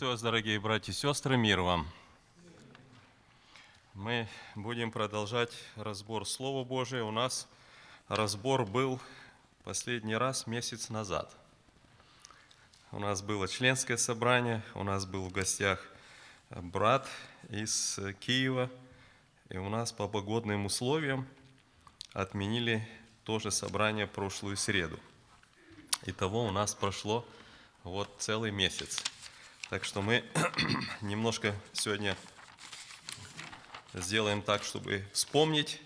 Приветствую вас, дорогие братья и сестры, мир вам. Мы будем продолжать разбор Слова Божия. У нас разбор был последний раз месяц назад. У нас было членское собрание, у нас был в гостях брат из Киева, и у нас по погодным условиям отменили тоже собрание прошлую среду. Итого у нас прошло вот целый месяц. Так что мы немножко сегодня сделаем так, чтобы вспомнить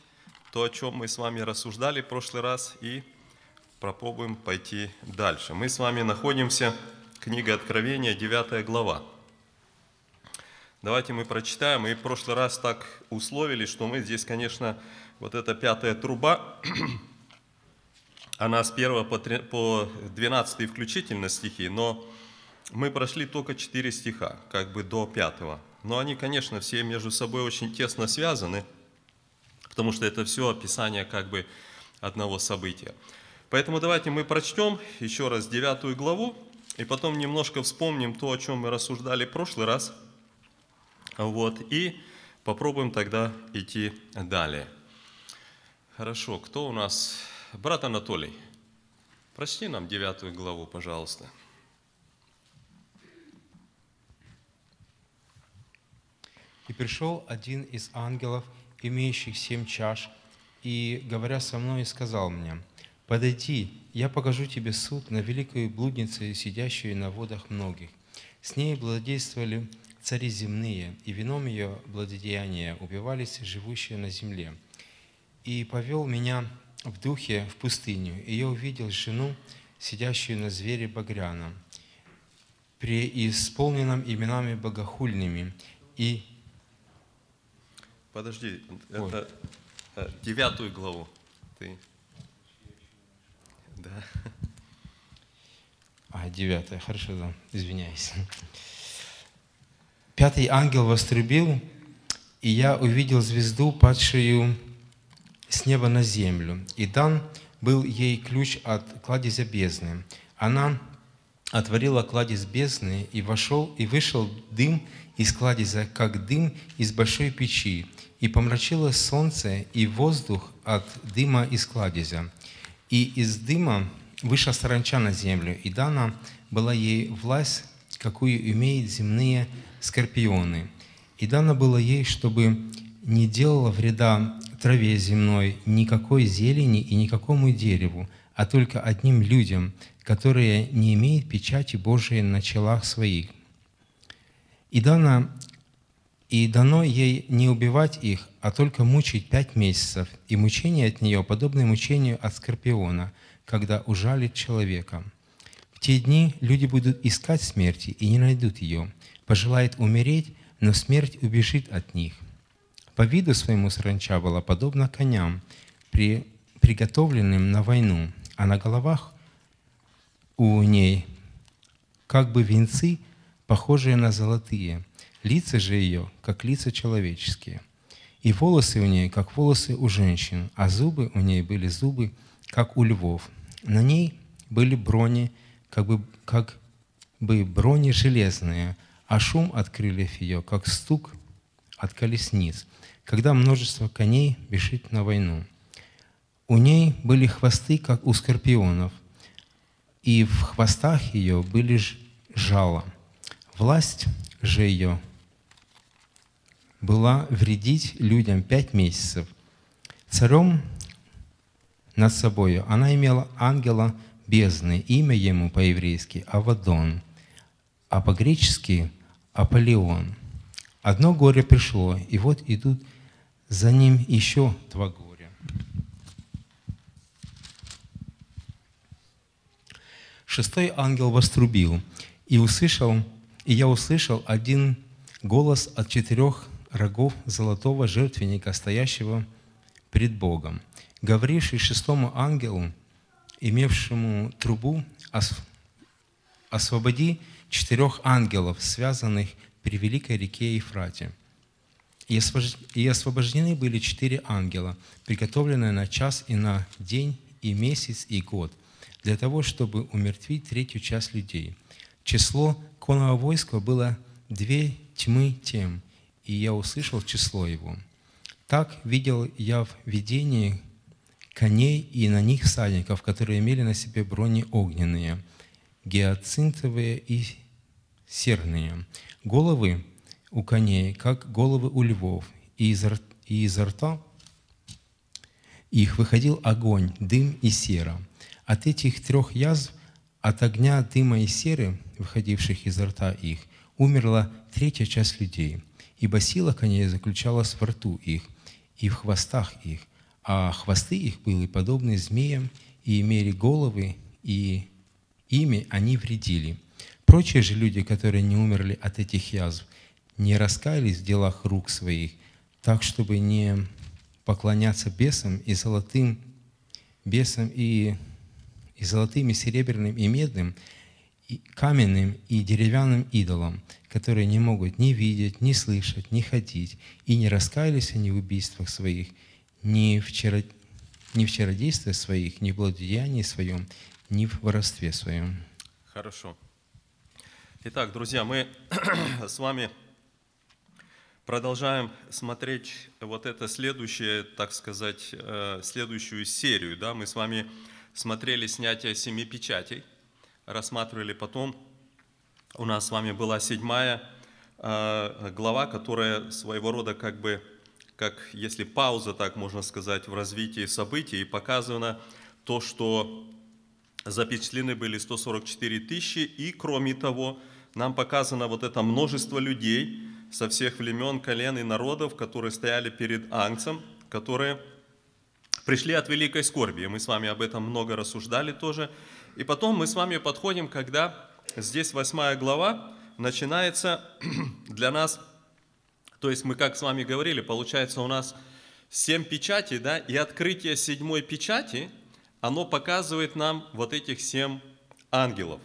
то, о чем мы с вами рассуждали в прошлый раз, и попробуем пойти дальше. Мы с вами находимся, книга Откровения, 9 глава. Давайте мы прочитаем. Мы в прошлый раз так условили, что мы здесь, конечно, вот эта пятая труба, она с 1 по 12 включительно стихи, но мы прошли только четыре стиха, как бы до пятого. Но они, конечно, все между собой очень тесно связаны, потому что это все описание как бы одного события. Поэтому давайте мы прочтем еще раз девятую главу, и потом немножко вспомним то, о чем мы рассуждали в прошлый раз. Вот, и попробуем тогда идти далее. Хорошо, кто у нас? Брат Анатолий, прочти нам девятую главу, пожалуйста. И пришел один из ангелов, имеющих семь чаш, и, говоря со мной, сказал мне, «Подойди, я покажу тебе суд на великую блудницу, сидящую на водах многих. С ней благодействовали цари земные, и вином ее благодеяния убивались живущие на земле. И повел меня в духе в пустыню, и я увидел жену, сидящую на звере багряном, преисполненном именами богохульными, и Подожди, это э, девятую главу. Ты. Да. А, девятая, хорошо, да, извиняюсь. Пятый ангел вострубил, и я увидел звезду, падшую с неба на землю. И дан был ей ключ от кладезя бездны. Она отворила кладезь бездны, и вошел, и вышел дым из кладезя, как дым из большой печи, и помрачилось солнце и воздух от дыма из кладезя. И из дыма вышла саранча на землю, и дана была ей власть, какую имеют земные скорпионы. И дано было ей, чтобы не делала вреда траве земной, никакой зелени и никакому дереву, а только одним людям, которые не имеют печати Божией на челах своих. И дано и дано ей не убивать их, а только мучить пять месяцев, и мучение от нее подобно мучению от скорпиона, когда ужалит человека. В те дни люди будут искать смерти и не найдут ее, пожелает умереть, но смерть убежит от них. По виду своему саранча была подобна коням, при, приготовленным на войну, а на головах у ней как бы венцы, похожие на золотые – Лица же ее, как лица человеческие. И волосы у ней, как волосы у женщин, а зубы у ней были зубы, как у львов. На ней были брони, как бы, как бы брони железные, а шум от крыльев ее, как стук от колесниц, когда множество коней бежит на войну. У ней были хвосты, как у скорпионов, и в хвостах ее были жало. Власть же ее была вредить людям пять месяцев. Царем над собою она имела ангела бездны, имя ему по-еврейски Авадон, а по-гречески Аполеон. Одно горе пришло, и вот идут за ним еще два горя. Шестой ангел вострубил, и услышал, и я услышал один голос от четырех рогов золотого жертвенника, стоящего пред Богом, говоривший шестому ангелу, имевшему трубу, освободи четырех ангелов, связанных при великой реке Ефрате. И освобождены были четыре ангела, приготовленные на час и на день, и месяц, и год, для того, чтобы умертвить третью часть людей. Число конного войска было две тьмы тем, и я услышал число его. Так видел я в видении коней и на них всадников, которые имели на себе брони огненные, гиацинтовые и серные. Головы у коней, как головы у львов, и из, и изо рта их выходил огонь, дым и сера. От этих трех язв, от огня, дыма и серы, выходивших изо рта их, умерла третья часть людей, ибо сила коней заключалась в рту их и в хвостах их, а хвосты их были подобны змеям и имели головы, и ими они вредили. Прочие же люди, которые не умерли от этих язв, не раскаялись в делах рук своих, так, чтобы не поклоняться бесам и золотым бесам и, и золотым, и серебряным, и медным, каменным и деревянным идолам, которые не могут ни видеть, ни слышать, ни ходить, и не раскаялись они в убийствах своих, ни в, чаро... ни в чародействе своих, ни в благодеянии своем, ни в воровстве своем. Хорошо. Итак, друзья, мы с вами продолжаем смотреть вот это следующее, так сказать, э, следующую серию. Да? Мы с вами смотрели снятие семи печатей, рассматривали потом. У нас с вами была седьмая э, глава, которая своего рода как бы, как если пауза, так можно сказать, в развитии событий, и показано то, что запечатлены были 144 тысячи, и кроме того, нам показано вот это множество людей, со всех времен, колен и народов, которые стояли перед Ангцем, которые пришли от великой скорби. Мы с вами об этом много рассуждали тоже. И потом мы с вами подходим, когда здесь восьмая глава начинается для нас, то есть мы как с вами говорили, получается у нас семь печатей, да, и открытие седьмой печати, оно показывает нам вот этих семь ангелов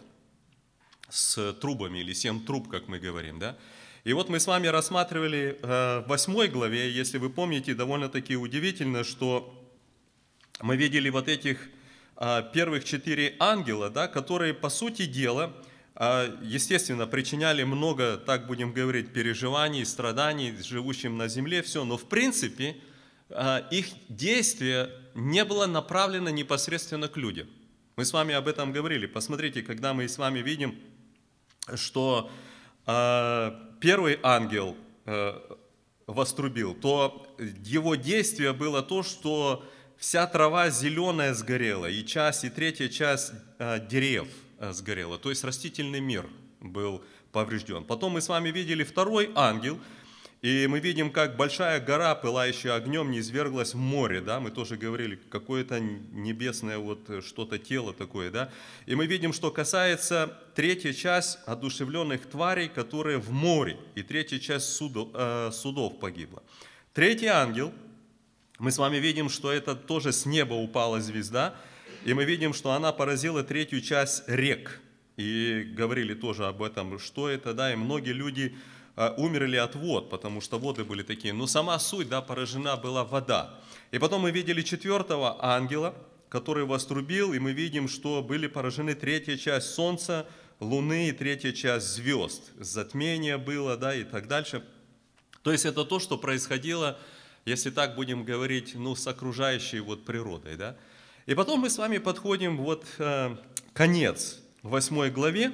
с трубами или семь труб, как мы говорим, да. И вот мы с вами рассматривали э, в восьмой главе, если вы помните, довольно-таки удивительно, что мы видели вот этих первых четыре ангела, да, которые, по сути дела, э, естественно, причиняли много, так будем говорить, переживаний, страданий живущим на земле, все, но в принципе их действие не было направлено непосредственно к людям. Мы с вами об этом говорили. Посмотрите, когда мы с вами видим, что первый ангел э, вострубил, то его действие было то, что вся трава зеленая сгорела, и часть, и третья часть э, дерев э, сгорела, то есть растительный мир был поврежден. Потом мы с вами видели второй ангел – и мы видим, как большая гора, пылающая огнем, не изверглась в море, да, мы тоже говорили, какое-то небесное вот э, что-то тело такое, да. И мы видим, что касается третья часть одушевленных тварей, которые в море, и третья часть судов, э, судов погибла. Третий ангел, мы с вами видим, что это тоже с неба упала звезда, и мы видим, что она поразила третью часть рек. И говорили тоже об этом, что это, да, и многие люди а, умерли от вод, потому что воды были такие. Но сама суть, да, поражена была вода. И потом мы видели четвертого ангела, который вострубил, и мы видим, что были поражены третья часть солнца, луны и третья часть звезд. Затмение было, да, и так дальше. То есть это то, что происходило, если так будем говорить, ну, с окружающей вот природой, да. И потом мы с вами подходим вот э, конец восьмой главе,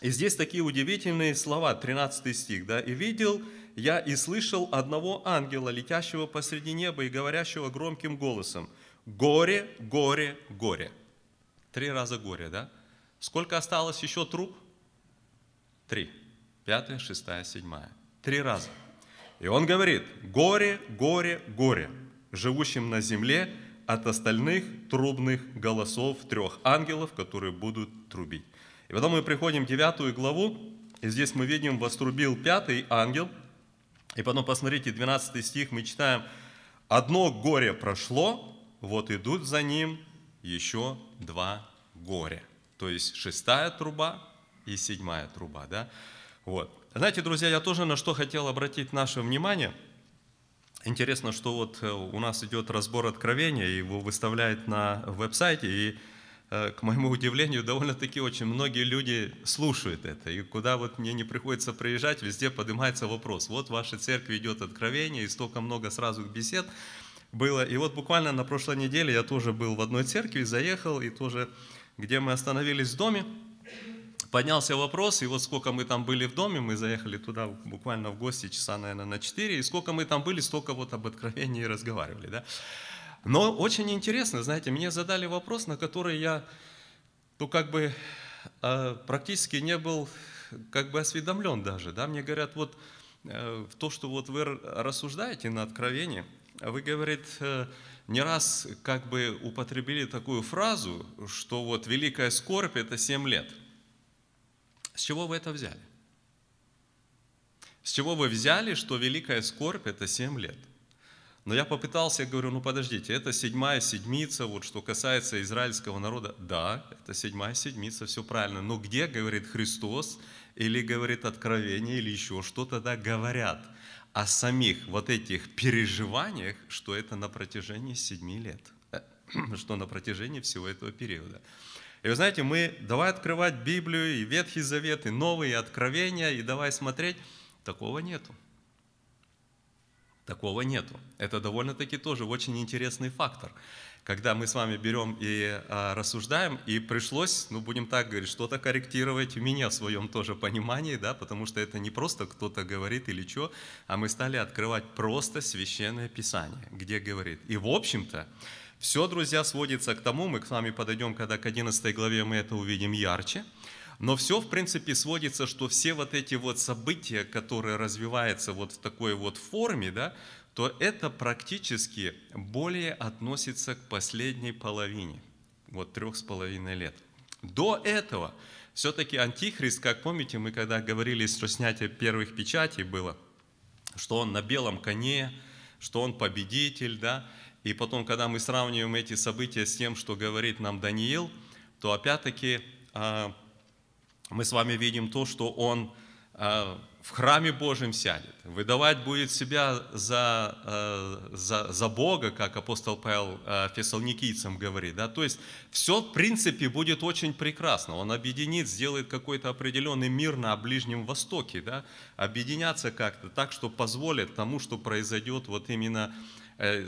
и здесь такие удивительные слова, 13 стих, да, «И видел я и слышал одного ангела, летящего посреди неба и говорящего громким голосом, горе, горе, горе». Три раза горе, да? Сколько осталось еще труп? Три. Пятая, шестая, седьмая. Три раза. И он говорит, горе, горе, горе, живущим на земле от остальных трубных голосов трех ангелов, которые будут трубить. И потом мы приходим в девятую главу, и здесь мы видим, вострубил пятый ангел. И потом посмотрите, 12 стих мы читаем, «Одно горе прошло, вот идут за ним еще два горя». То есть шестая труба и седьмая труба. Да? Вот. Знаете, друзья, я тоже на что хотел обратить наше внимание. Интересно, что вот э, у нас идет разбор откровения, его выставляют на веб-сайте, и э, к моему удивлению, довольно-таки очень многие люди слушают это. И куда вот мне не приходится приезжать, везде поднимается вопрос. Вот в вашей церкви идет откровение, и столько много сразу бесед было. И вот буквально на прошлой неделе я тоже был в одной церкви, заехал, и тоже, где мы остановились в доме, поднялся вопрос, и вот сколько мы там были в доме, мы заехали туда буквально в гости часа, наверное, на 4, и сколько мы там были, столько вот об откровении разговаривали, да. Но очень интересно, знаете, мне задали вопрос, на который я, ну, как бы э, практически не был, как бы осведомлен даже, да. Мне говорят, вот э, то, что вот вы рассуждаете на откровении, вы, говорит, э, не раз как бы употребили такую фразу, что вот великая скорбь – это 7 лет – с чего вы это взяли? С чего вы взяли, что великая скорбь – это 7 лет? Но я попытался, говорю, ну подождите, это седьмая седмица, вот что касается израильского народа. Да, это седьмая седмица, все правильно. Но где, говорит Христос, или говорит Откровение, или еще что тогда говорят о самих вот этих переживаниях, что это на протяжении семи лет, что на протяжении всего этого периода. И вы знаете, мы давай открывать Библию, и Ветхий Завет, и Новые, и Откровения, и давай смотреть. Такого нету. Такого нету. Это довольно-таки тоже очень интересный фактор. Когда мы с вами берем и а, рассуждаем, и пришлось, ну будем так говорить, что-то корректировать у меня в своем тоже понимании, да, потому что это не просто кто-то говорит или что, а мы стали открывать просто священное писание, где говорит. И в общем-то, все, друзья, сводится к тому, мы к вами подойдем, когда к 11 главе мы это увидим ярче, но все, в принципе, сводится, что все вот эти вот события, которые развиваются вот в такой вот форме, да, то это практически более относится к последней половине, вот трех с половиной лет. До этого все-таки Антихрист, как помните, мы когда говорили, что снятие первых печатей было, что он на белом коне, что он победитель, да, и потом, когда мы сравниваем эти события с тем, что говорит нам Даниил, то опять-таки а, мы с вами видим то, что он а, в храме Божьем сядет, выдавать будет себя за, а, за, за Бога, как апостол Павел фессалоникийцам говорит. Да? То есть все, в принципе, будет очень прекрасно. Он объединит, сделает какой-то определенный мир на Ближнем Востоке, да? объединяться как-то так, что позволит тому, что произойдет вот именно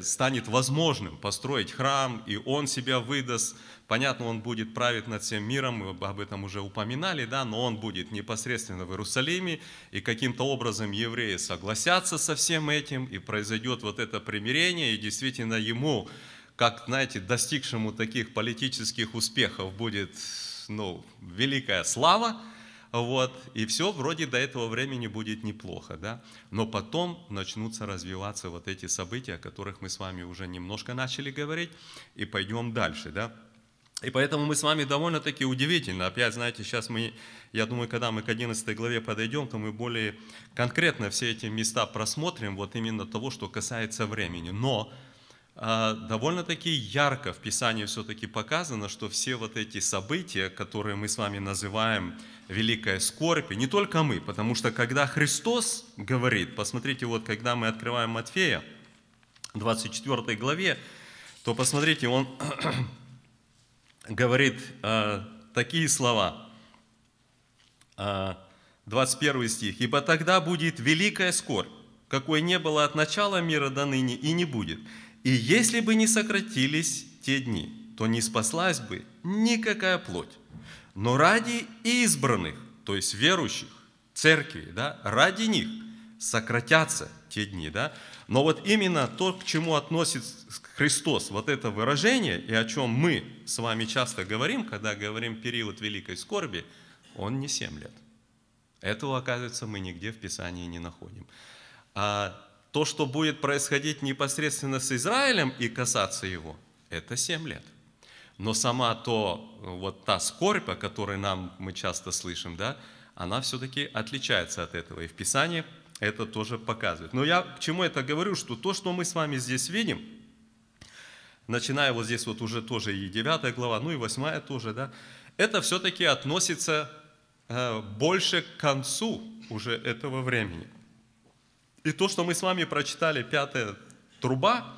станет возможным построить храм, и он себя выдаст. Понятно, он будет править над всем миром, мы об этом уже упоминали, да, но он будет непосредственно в Иерусалиме, и каким-то образом евреи согласятся со всем этим, и произойдет вот это примирение, и действительно ему, как, знаете, достигшему таких политических успехов будет ну, великая слава, вот, и все вроде до этого времени будет неплохо, да, но потом начнутся развиваться вот эти события, о которых мы с вами уже немножко начали говорить, и пойдем дальше, да. И поэтому мы с вами довольно-таки удивительно, опять, знаете, сейчас мы, я думаю, когда мы к 11 главе подойдем, то мы более конкретно все эти места просмотрим, вот именно того, что касается времени, но довольно-таки ярко в Писании все-таки показано, что все вот эти события, которые мы с вами называем великая скорбь, и не только мы, потому что когда Христос говорит, посмотрите, вот когда мы открываем Матфея, 24 главе, то посмотрите, он говорит э, такие слова, э, 21 стих, «Ибо тогда будет великая скорбь, какой не было от начала мира до ныне и не будет. И если бы не сократились те дни, то не спаслась бы никакая плоть. Но ради избранных, то есть верующих, церкви, да, ради них сократятся те дни. Да? Но вот именно то, к чему относится Христос, вот это выражение, и о чем мы с вами часто говорим, когда говорим период великой скорби, он не 7 лет. Этого, оказывается, мы нигде в Писании не находим. А то, что будет происходить непосредственно с Израилем и касаться его, это 7 лет. Но сама то, вот та скорбь, о которой нам мы часто слышим, да, она все-таки отличается от этого. И в Писании это тоже показывает. Но я к чему это говорю, что то, что мы с вами здесь видим, начиная вот здесь вот уже тоже и 9 глава, ну и 8 тоже, да, это все-таки относится э, больше к концу уже этого времени. И то, что мы с вами прочитали, пятая труба,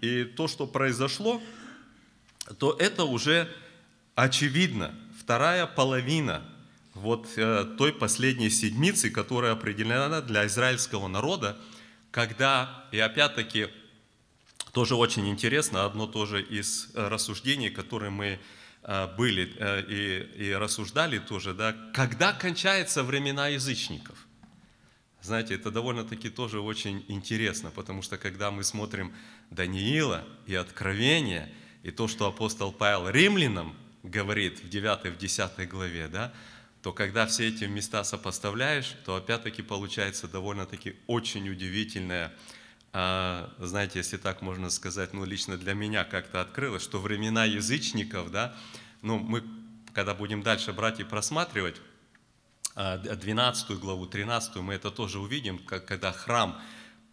и то, что произошло – то это уже очевидно, вторая половина вот э, той последней седмицы, которая определена для израильского народа, когда, и опять-таки, тоже очень интересно, одно тоже из э, рассуждений, которые мы э, были э, и, и рассуждали тоже, да, когда кончаются времена язычников. Знаете, это довольно-таки тоже очень интересно, потому что когда мы смотрим Даниила и Откровение, и то, что апостол Павел римлянам говорит в 9 в 10 главе, да, то когда все эти места сопоставляешь, то опять-таки получается довольно-таки очень удивительное, а, знаете, если так можно сказать, ну лично для меня как-то открылось, что времена язычников, да, ну мы, когда будем дальше брать и просматривать, 12 а, главу, 13, мы это тоже увидим, когда храм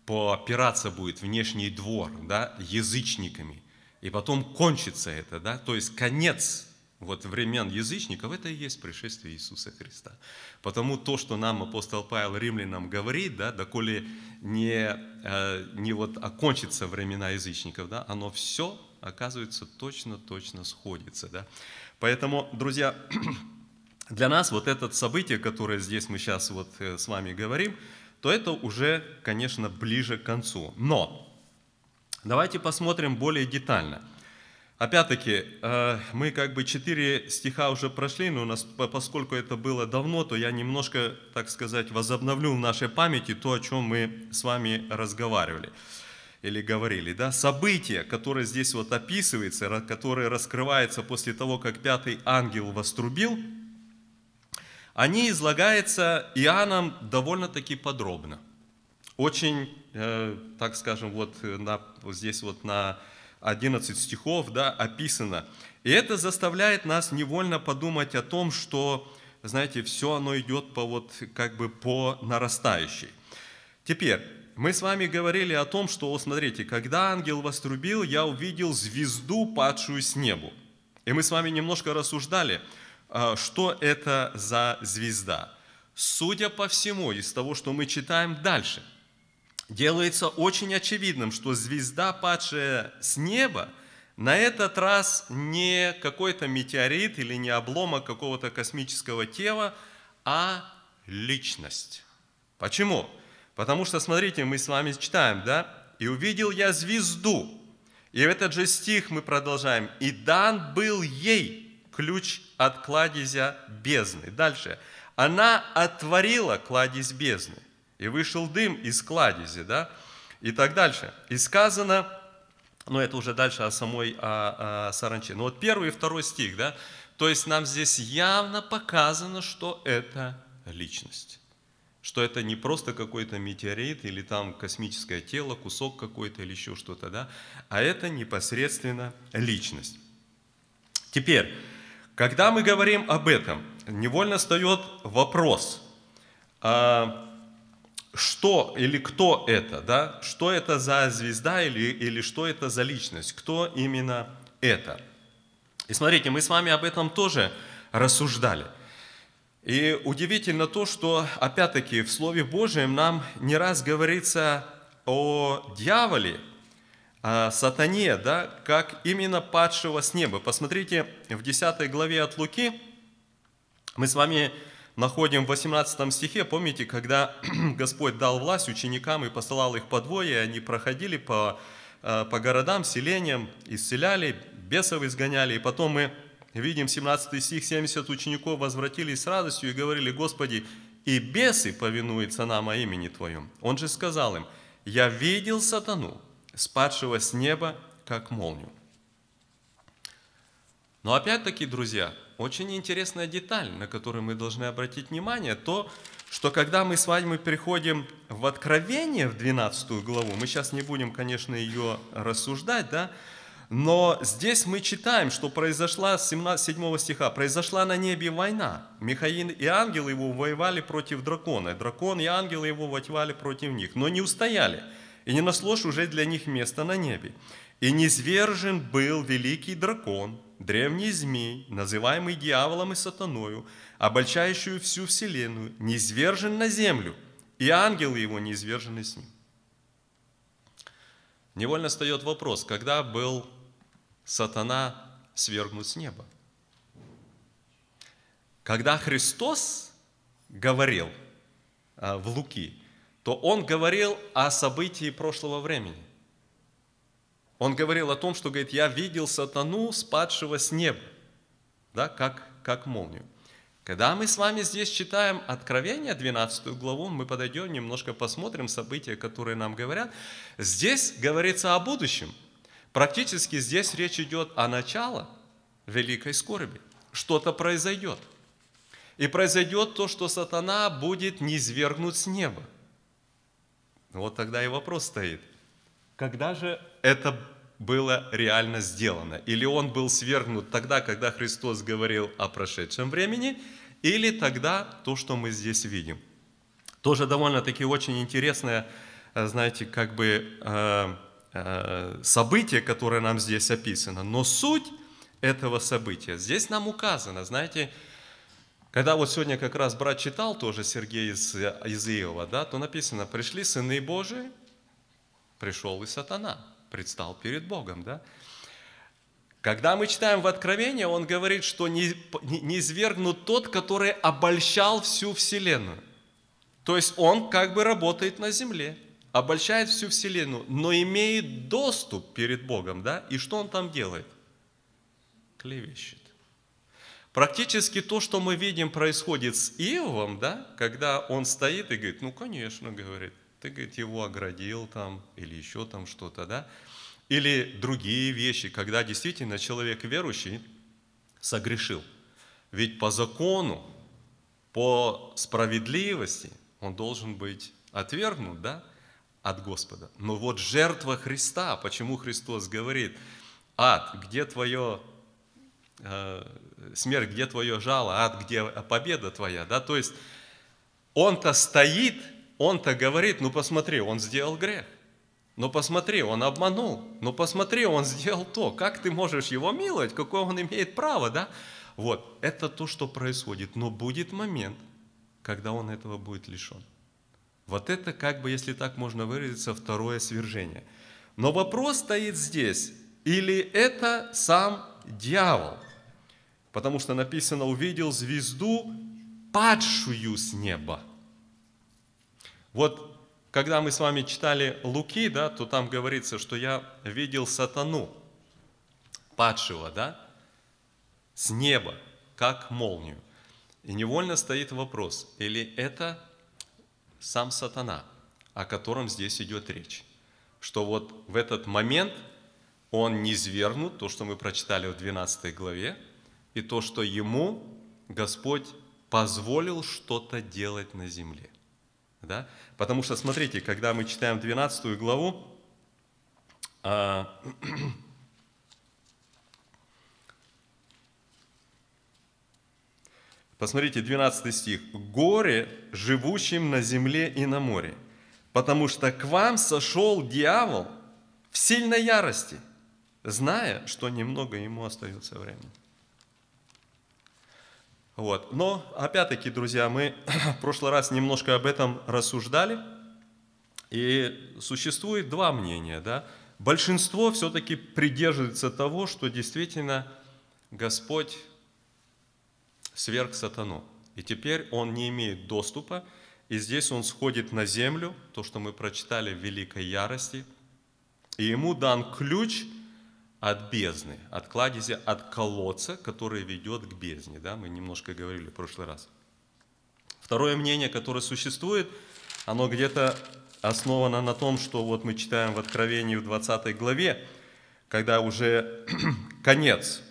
попираться будет, внешний двор, да, язычниками, и потом кончится это, да, то есть конец вот времен язычников, это и есть пришествие Иисуса Христа. Потому то, что нам апостол Павел римлянам говорит, да, доколе не, э, не вот окончится времена язычников, да, оно все, оказывается, точно-точно сходится. Да. Поэтому, друзья, для нас вот это событие, которое здесь мы сейчас вот э, с вами говорим, то это уже, конечно, ближе к концу. Но давайте посмотрим более детально – Опять-таки, э, мы как бы четыре стиха уже прошли, но у нас, поскольку это было давно, то я немножко, так сказать, возобновлю в нашей памяти то, о чем мы с вами разговаривали или говорили. Да? События, которые здесь вот описываются, которые раскрываются после того, как пятый ангел вострубил, они излагаются Иоанном довольно-таки подробно. Очень, э, так скажем, вот, на, вот здесь вот на 11 стихов да, описано. И это заставляет нас невольно подумать о том, что, знаете, все оно идет по вот, как бы по нарастающей. Теперь, мы с вами говорили о том, что, смотрите, когда ангел вострубил, я увидел звезду, падшую с небу. И мы с вами немножко рассуждали, что это за звезда. Судя по всему, из того, что мы читаем дальше – делается очень очевидным, что звезда, падшая с неба, на этот раз не какой-то метеорит или не обломок какого-то космического тела, а личность. Почему? Потому что, смотрите, мы с вами читаем, да? «И увидел я звезду». И в этот же стих мы продолжаем. «И дан был ей ключ от кладезя бездны». Дальше. «Она отворила кладезь бездны» и вышел дым из кладези, да, и так дальше. И сказано, ну это уже дальше о самой о, о саранче. Но вот первый и второй стих, да, то есть нам здесь явно показано, что это личность. Что это не просто какой-то метеорит или там космическое тело, кусок какой-то или еще что-то, да, а это непосредственно личность. Теперь, когда мы говорим об этом, невольно встает вопрос, а что или кто это, да? Что это за звезда или, или что это за личность? Кто именно это? И смотрите, мы с вами об этом тоже рассуждали. И удивительно то, что опять-таки в Слове Божьем нам не раз говорится о дьяволе, о сатане, да, как именно падшего с неба. Посмотрите, в 10 главе от Луки мы с вами находим в 18 стихе, помните, когда Господь дал власть ученикам и посылал их по двое, они проходили по, э, по городам, селениям, исцеляли, бесов изгоняли, и потом мы видим 17 стих, 70 учеников возвратились с радостью и говорили, Господи, и бесы повинуются нам о имени Твоем. Он же сказал им, я видел сатану, спадшего с неба, как молнию. Но опять-таки, друзья, очень интересная деталь, на которую мы должны обратить внимание, то, что когда мы с вами переходим в Откровение, в 12 главу, мы сейчас не будем, конечно, ее рассуждать, да, но здесь мы читаем, что произошла, с 7 стиха, произошла на небе война. Михаил и ангелы его воевали против дракона. Дракон и ангелы его воевали против них, но не устояли. И не нашлось уже для них места на небе. И низвержен был великий дракон, древний змей, называемый дьяволом и сатаною, обольщающую всю вселенную, низвержен на землю, и ангелы его низвержены с ним. Невольно встает вопрос, когда был сатана свергнут с неба? когда Христос говорил а, в Луки, то Он говорил о событии прошлого времени. Он говорил о том, что, говорит, я видел сатану, спадшего с неба, да, как, как молнию. Когда мы с вами здесь читаем Откровение, 12 главу, мы подойдем, немножко посмотрим события, которые нам говорят. Здесь говорится о будущем. Практически здесь речь идет о начале великой скорби. Что-то произойдет. И произойдет то, что сатана будет низвергнут с неба. Вот тогда и вопрос стоит. Когда же это было реально сделано? Или он был свергнут тогда, когда Христос говорил о прошедшем времени, или тогда то, что мы здесь видим? Тоже довольно-таки очень интересное, э, знаете, как бы э, э, событие, которое нам здесь описано. Но суть этого события здесь нам указано, знаете, когда вот сегодня как раз брат читал тоже Сергей из, из Иова, да, то написано, пришли сыны Божии, пришел и сатана, предстал перед Богом, да. Когда мы читаем в Откровении, он говорит, что не, не извергнут тот, который обольщал всю Вселенную. То есть он как бы работает на земле, обольщает всю Вселенную, но имеет доступ перед Богом, да? И что он там делает? Клевещет. Практически то, что мы видим, происходит с Иовом, да, когда он стоит и говорит, ну, конечно, говорит, ты, говорит, его оградил там, или еще там что-то, да, или другие вещи, когда действительно человек верующий согрешил. Ведь по закону, по справедливости он должен быть отвергнут, да, от Господа. Но вот жертва Христа, почему Христос говорит, ад, где твое смерть, где твое жало, ад, где победа твоя, да, то есть он-то стоит, он-то говорит, ну посмотри, он сделал грех, ну посмотри, он обманул, ну посмотри, он сделал то, как ты можешь его миловать, какое он имеет право, да, вот, это то, что происходит, но будет момент, когда он этого будет лишен. Вот это, как бы, если так можно выразиться, второе свержение. Но вопрос стоит здесь, или это сам дьявол – Потому что написано, увидел звезду, падшую с неба. Вот когда мы с вами читали Луки, да, то там говорится, что я видел сатану, падшего, да, с неба, как молнию. И невольно стоит вопрос, или это сам сатана, о котором здесь идет речь. Что вот в этот момент он не свергнут, то, что мы прочитали в 12 главе, и то, что ему Господь позволил что-то делать на земле. Да? Потому что, смотрите, когда мы читаем 12 главу, а, посмотрите, 12 стих. «Горе живущим на земле и на море, потому что к вам сошел дьявол в сильной ярости, зная, что немного ему остается времени». Вот. Но, опять-таки, друзья, мы в прошлый раз немножко об этом рассуждали, и существует два мнения. Да? Большинство все-таки придерживается того, что действительно Господь сверг сатану. И теперь он не имеет доступа, и здесь он сходит на землю, то, что мы прочитали в великой ярости, и ему дан ключ – от бездны, от кладезя, от колодца, который ведет к бездне. Да? Мы немножко говорили в прошлый раз. Второе мнение, которое существует, оно где-то основано на том, что вот мы читаем в Откровении в 20 главе, когда уже конец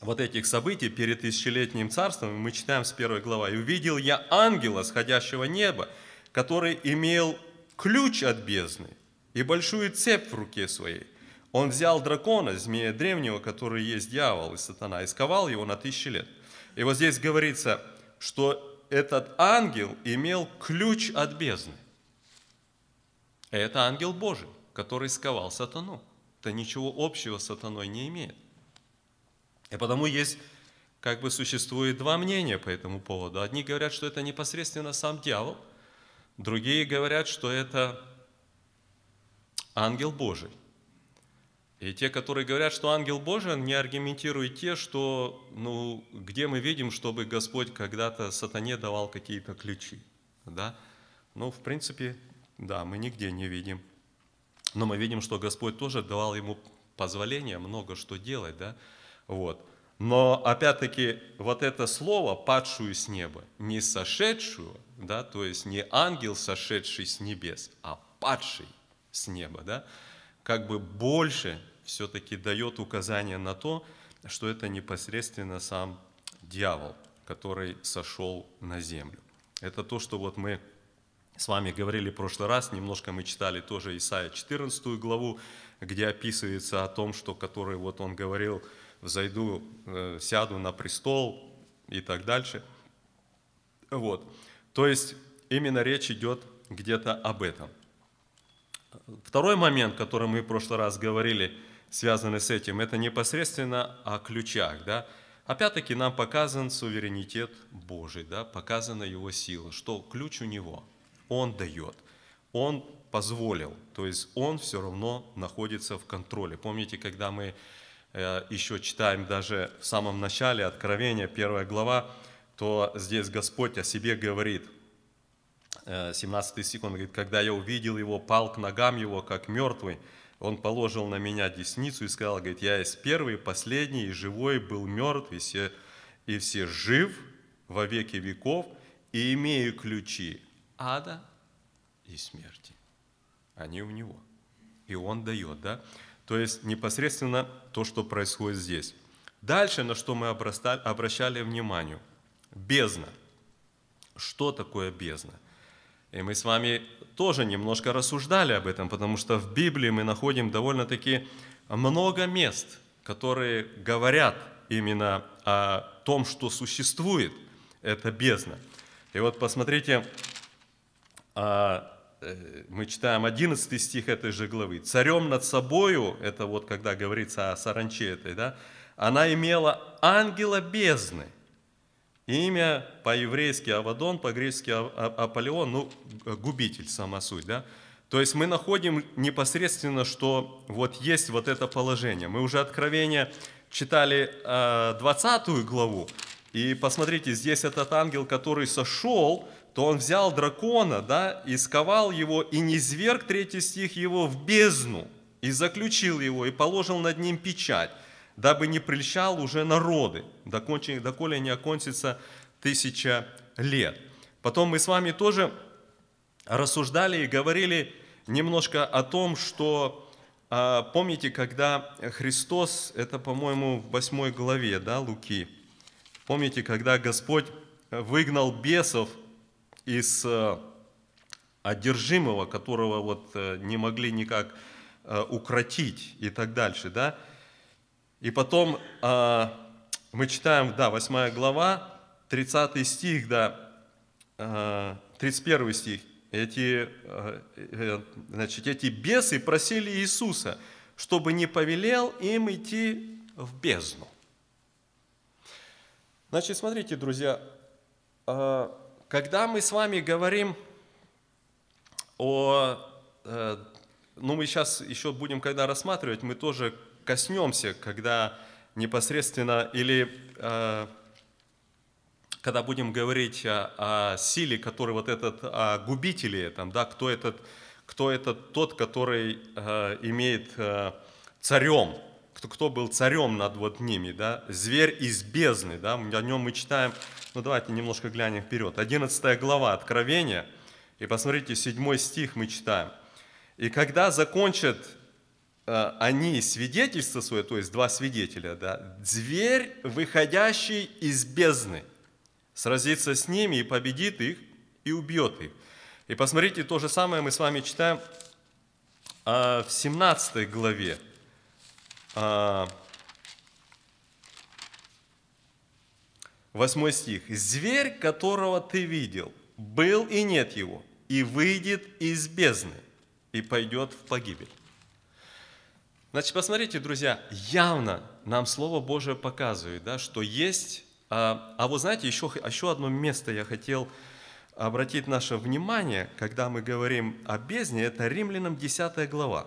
вот этих событий перед тысячелетним царством, мы читаем с первой главы. «И увидел я ангела, сходящего неба, который имел ключ от бездны и большую цепь в руке своей, он взял дракона, змея древнего, который есть дьявол и сатана, и сковал его на тысячи лет. И вот здесь говорится, что этот ангел имел ключ от бездны. Это ангел Божий, который сковал сатану. Это ничего общего с сатаной не имеет. И потому есть, как бы существует два мнения по этому поводу. Одни говорят, что это непосредственно сам дьявол, другие говорят, что это ангел Божий – И те, которые говорят, что ангел Божий, не аргументируют те, что, ну, где мы видим, чтобы Господь когда-то сатане давал какие-то ключи, да? Ну, в принципе, да, мы нигде не видим. Но мы видим, что Господь тоже давал ему позволение много что делать, да? Вот. Но опять-таки вот это слово «падшую с неба», не сошедшую, да, то есть не ангел, сошедший с небес, а падший с неба, да, как бы больше все-таки дает указание на то, что это непосредственно сам дьявол, который сошел на землю. Это то, что вот мы с вами говорили в прошлый раз, немножко мы читали тоже Исаия 14 главу, где описывается о том, что который вот он говорил – взойду, э, сяду на престол и так дальше. Вот. То есть именно речь идет где-то об этом. Второй момент, который мы в прошлый раз говорили, связанный с этим, это непосредственно о ключах. Да? Опять-таки нам показан суверенитет Божий, да? показана Его сила, что ключ у Него, Он дает, Он позволил, то есть Он все равно находится в контроле. Помните, когда мы Э, еще читаем даже в самом начале Откровения, первая глава, то здесь Господь о себе говорит, 17 э, стих, он говорит, «Когда я увидел его, пал к ногам его, как мертвый, он положил на меня десницу и сказал, говорит, я есть первый, последний, и живой, был мертв, и все, и все жив во веки веков, и имею ключи ада и смерти». Они у него. И он дает, да? То есть непосредственно то, что происходит здесь. Дальше, на что мы обращали внимание. Бездна. Что такое бездна? И мы с вами тоже немножко рассуждали об этом, потому что в Библии мы находим довольно-таки много мест, которые говорят именно о том, что существует эта бездна. И вот посмотрите, а, Э, мы читаем 11 стих этой же главы. «Царем над собою», это вот когда говорится о саранче этой, да, она имела ангела бездны. Имя по-еврейски Авадон, по-гречески Аполеон, ну, губитель, сама суть, да. То есть мы находим непосредственно, что вот есть вот это положение. Мы уже Откровение читали 20 э, главу, и посмотрите, здесь этот ангел, который сошел, то он взял дракона, да, и сковал его, и не зверг, третий стих, его в бездну, и заключил его, и положил над ним печать, дабы не прельщал уже народы, доколе не окончится тысяча лет. Потом мы с вами тоже рассуждали и говорили немножко о том, что, а, помните, когда Христос, это, по-моему, в 8 главе, да, Луки, помните, когда Господь выгнал бесов из э, одержимого, которого вот э, не могли никак э, укротить и так дальше, да. И потом мы читаем, да, 8 глава, 30 стих, да, 31 стих. Эти, значит, эти бесы просили Иисуса, чтобы не повелел им идти в бездну. Значит, смотрите, друзья, когда мы с вами говорим о, э, ну мы сейчас еще будем, когда рассматривать, мы тоже коснемся, когда непосредственно или э, когда будем говорить о, о силе, который вот этот, о губителе, там, да, кто этот, кто этот тот, который э, имеет э, царем, кто, кто был царем над вот ними, да, зверь из бездны, да, о нем мы читаем ну давайте немножко глянем вперед. 11 глава Откровения, и посмотрите, 7 стих мы читаем. «И когда закончат они свидетельство свое, то есть два свидетеля, да, зверь, выходящий из бездны, сразится с ними и победит их, и убьет их. И посмотрите, то же самое мы с вами читаем э, в 17 главе. Э, Восьмой стих. «Зверь, которого ты видел, был и нет его, и выйдет из бездны, и пойдет в погибель». Значит, посмотрите, друзья, явно нам Слово Божие показывает, да, что есть... А, а вы знаете, еще, еще одно место я хотел обратить наше внимание, когда мы говорим о бездне, это Римлянам 10 глава.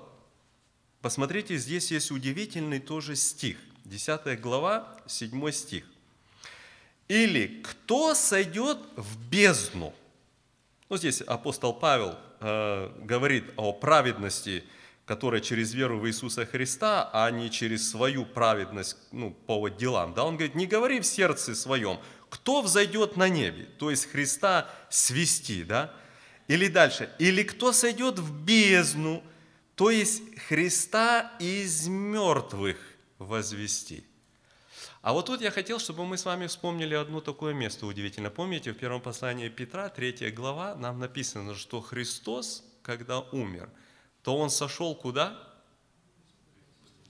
посмотрите, здесь есть удивительный тоже стих. 10 глава, 7 стих. Или кто сойдет в бездну? Ну, здесь апостол Павел э, говорит о праведности, которая через веру в Иисуса Христа, а не через свою праведность ну, по делам. Да? Он говорит, не говори в сердце своем, кто взойдет на небе, то есть Христа свести, да? Или дальше, или кто сойдет в бездну, то есть Христа из мертвых возвести. А вот тут я хотел, чтобы мы с вами вспомнили одно такое место удивительно. Помните, в первом послании Петра, 3 глава, нам написано, что Христос, когда умер, то Он сошел куда?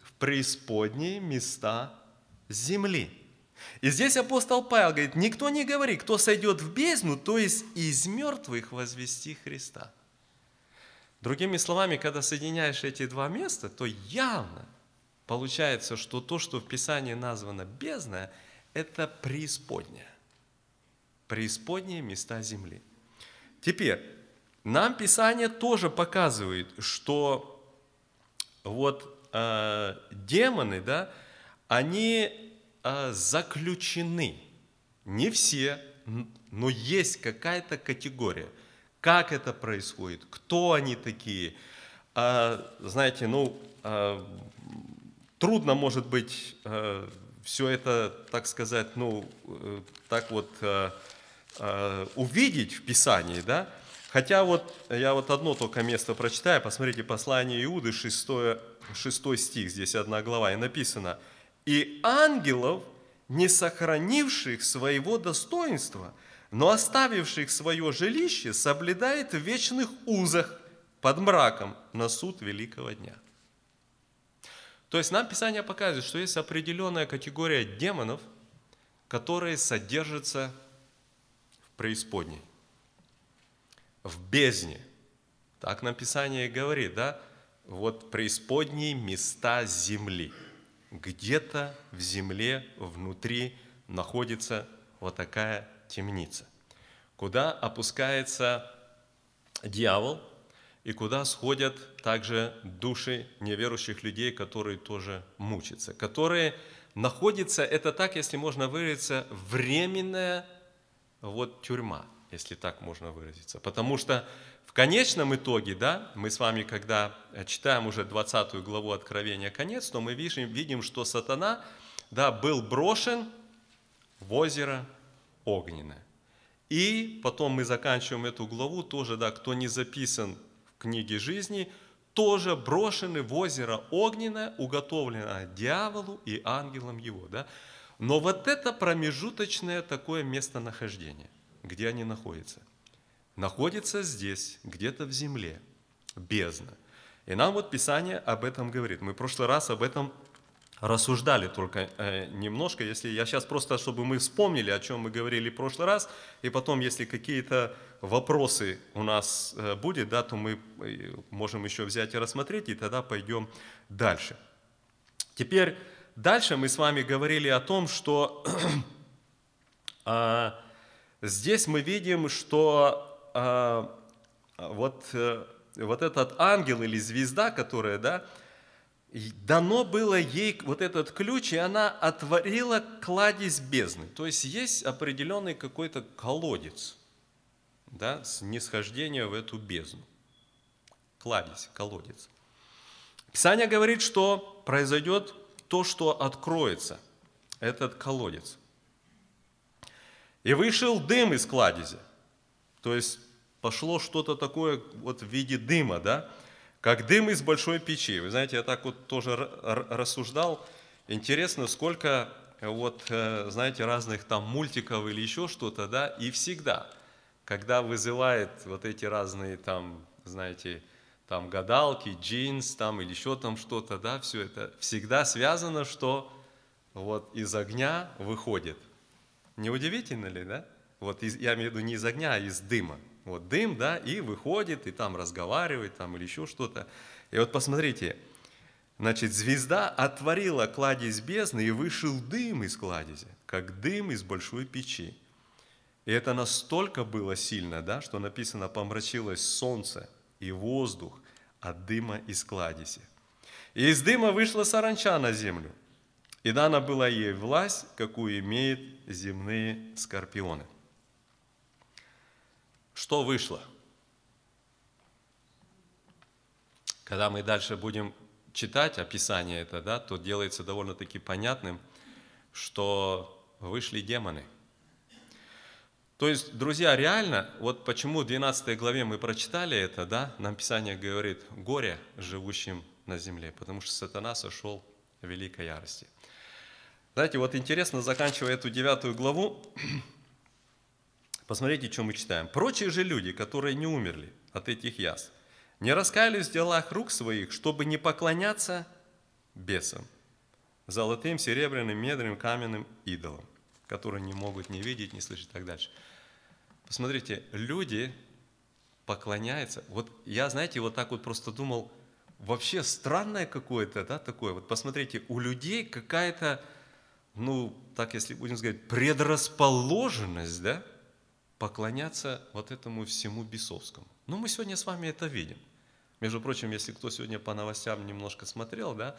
В преисподние места земли. И здесь апостол Павел говорит, никто не говорит, кто сойдет в бездну, то есть из мертвых возвести Христа. Другими словами, когда соединяешь эти два места, то явно получается, что то, что в Писании названо бездна, это преисподняя. Преисподние места земли. Теперь, нам Писание тоже показывает, что вот э, демоны, да, они э, заключены. Не все, но есть какая-то категория – как это происходит, кто они такие. А, знаете, ну, а, трудно, может быть, а, все это, так сказать, ну, э, так вот а, а, увидеть в Писании, да? Хотя вот я вот одно только место прочитаю, посмотрите, послание Иуды, 6, 6 стих, здесь одна глава, и написано, «И ангелов, не сохранивших своего достоинства, но оставивших свое жилище соблюдает в вечных узах под мраком на суд великого дня. То есть нам Писание показывает, что есть определенная категория демонов, которые содержатся в преисподней, в бездне. Так нам Писание говорит, да? Вот преисподние места земли. Где-то в земле внутри находится вот такая темница, куда опускается дьявол и куда сходят также души неверующих людей, которые тоже мучатся, которые находятся, это так, если можно выразиться, временная вот тюрьма, если так можно выразиться. Потому что в конечном итоге, да, мы с вами, когда читаем уже 20 главу Откровения конец, то мы видим, видим, что сатана, да, был брошен в озеро огненное. И потом мы заканчиваем эту главу, тоже, да, кто не записан в книге жизни, тоже брошены в озеро огненное, уготовленное дьяволу и ангелам его. Да? Но вот это промежуточное такое местонахождение, где они находятся. Находится здесь, где-то в земле, бездна. И нам вот Писание об этом говорит. Мы в прошлый раз об этом рассуждали только э, немножко, если я сейчас просто, чтобы мы вспомнили, о чем мы говорили в прошлый раз, и потом, если какие-то вопросы у нас э, будет, да, то мы э, можем еще взять и рассмотреть, и тогда пойдем дальше. Теперь дальше мы с вами говорили о том, что э, здесь мы видим, что э, вот, э, вот этот ангел или звезда, которая, да, дано было ей вот этот ключ, и она отворила кладезь бездны. То есть есть определенный какой-то колодец, да, снисхождения в эту бездну. Кладезь, колодец. Писание говорит, что произойдет то, что откроется, этот колодец. И вышел дым из кладези. То есть пошло что-то такое вот в виде дыма, да, как дым из большой печи. Вы знаете, я так вот тоже рассуждал. Интересно, сколько вот, э, знаете, разных там мультиков или еще что-то, да, и всегда, когда вызывает вот эти разные там, знаете, там гадалки, джинс там или еще там что-то, да, все это всегда связано, что вот из огня выходит. Не удивительно ли, да? Вот из, я имею в виду не из огня, а из дыма. Вот дым, да, и выходит, и там разговаривает, там или еще что-то. И вот посмотрите, значит, звезда отворила кладезь бездны, и вышел дым из кладези, как дым из большой печи. И это настолько было сильно, да, что написано, помрачилось солнце и воздух от дыма из кладези. И из дыма вышла саранча на землю, и дана была ей власть, какую имеют земные скорпионы. Что вышло? Когда мы дальше будем читать описание это, да, то делается довольно-таки понятным, что вышли демоны. То есть, друзья, реально, вот почему в 12 главе мы прочитали это, да, нам Писание говорит, горе живущим на земле, потому что сатана сошел в великой ярости. Знаете, вот интересно, заканчивая эту девятую главу, посмотрите, что мы читаем. «Прочие же люди, которые не умерли от этих яств, не раскаялись в делах рук своих, чтобы не поклоняться бесам, золотым, серебряным, медным, каменным идолам, которые не могут не видеть, не слышать и так дальше. Посмотрите, люди поклоняются. Вот я, знаете, вот так вот просто думал, вообще странное какое-то, да, такое. Вот посмотрите, у людей какая-то, ну, так если будем сказать, предрасположенность, да, поклоняться вот этому всему бесовскому. Ну, мы сегодня с вами это видим. Между прочим, если кто сегодня по новостям немножко смотрел, да,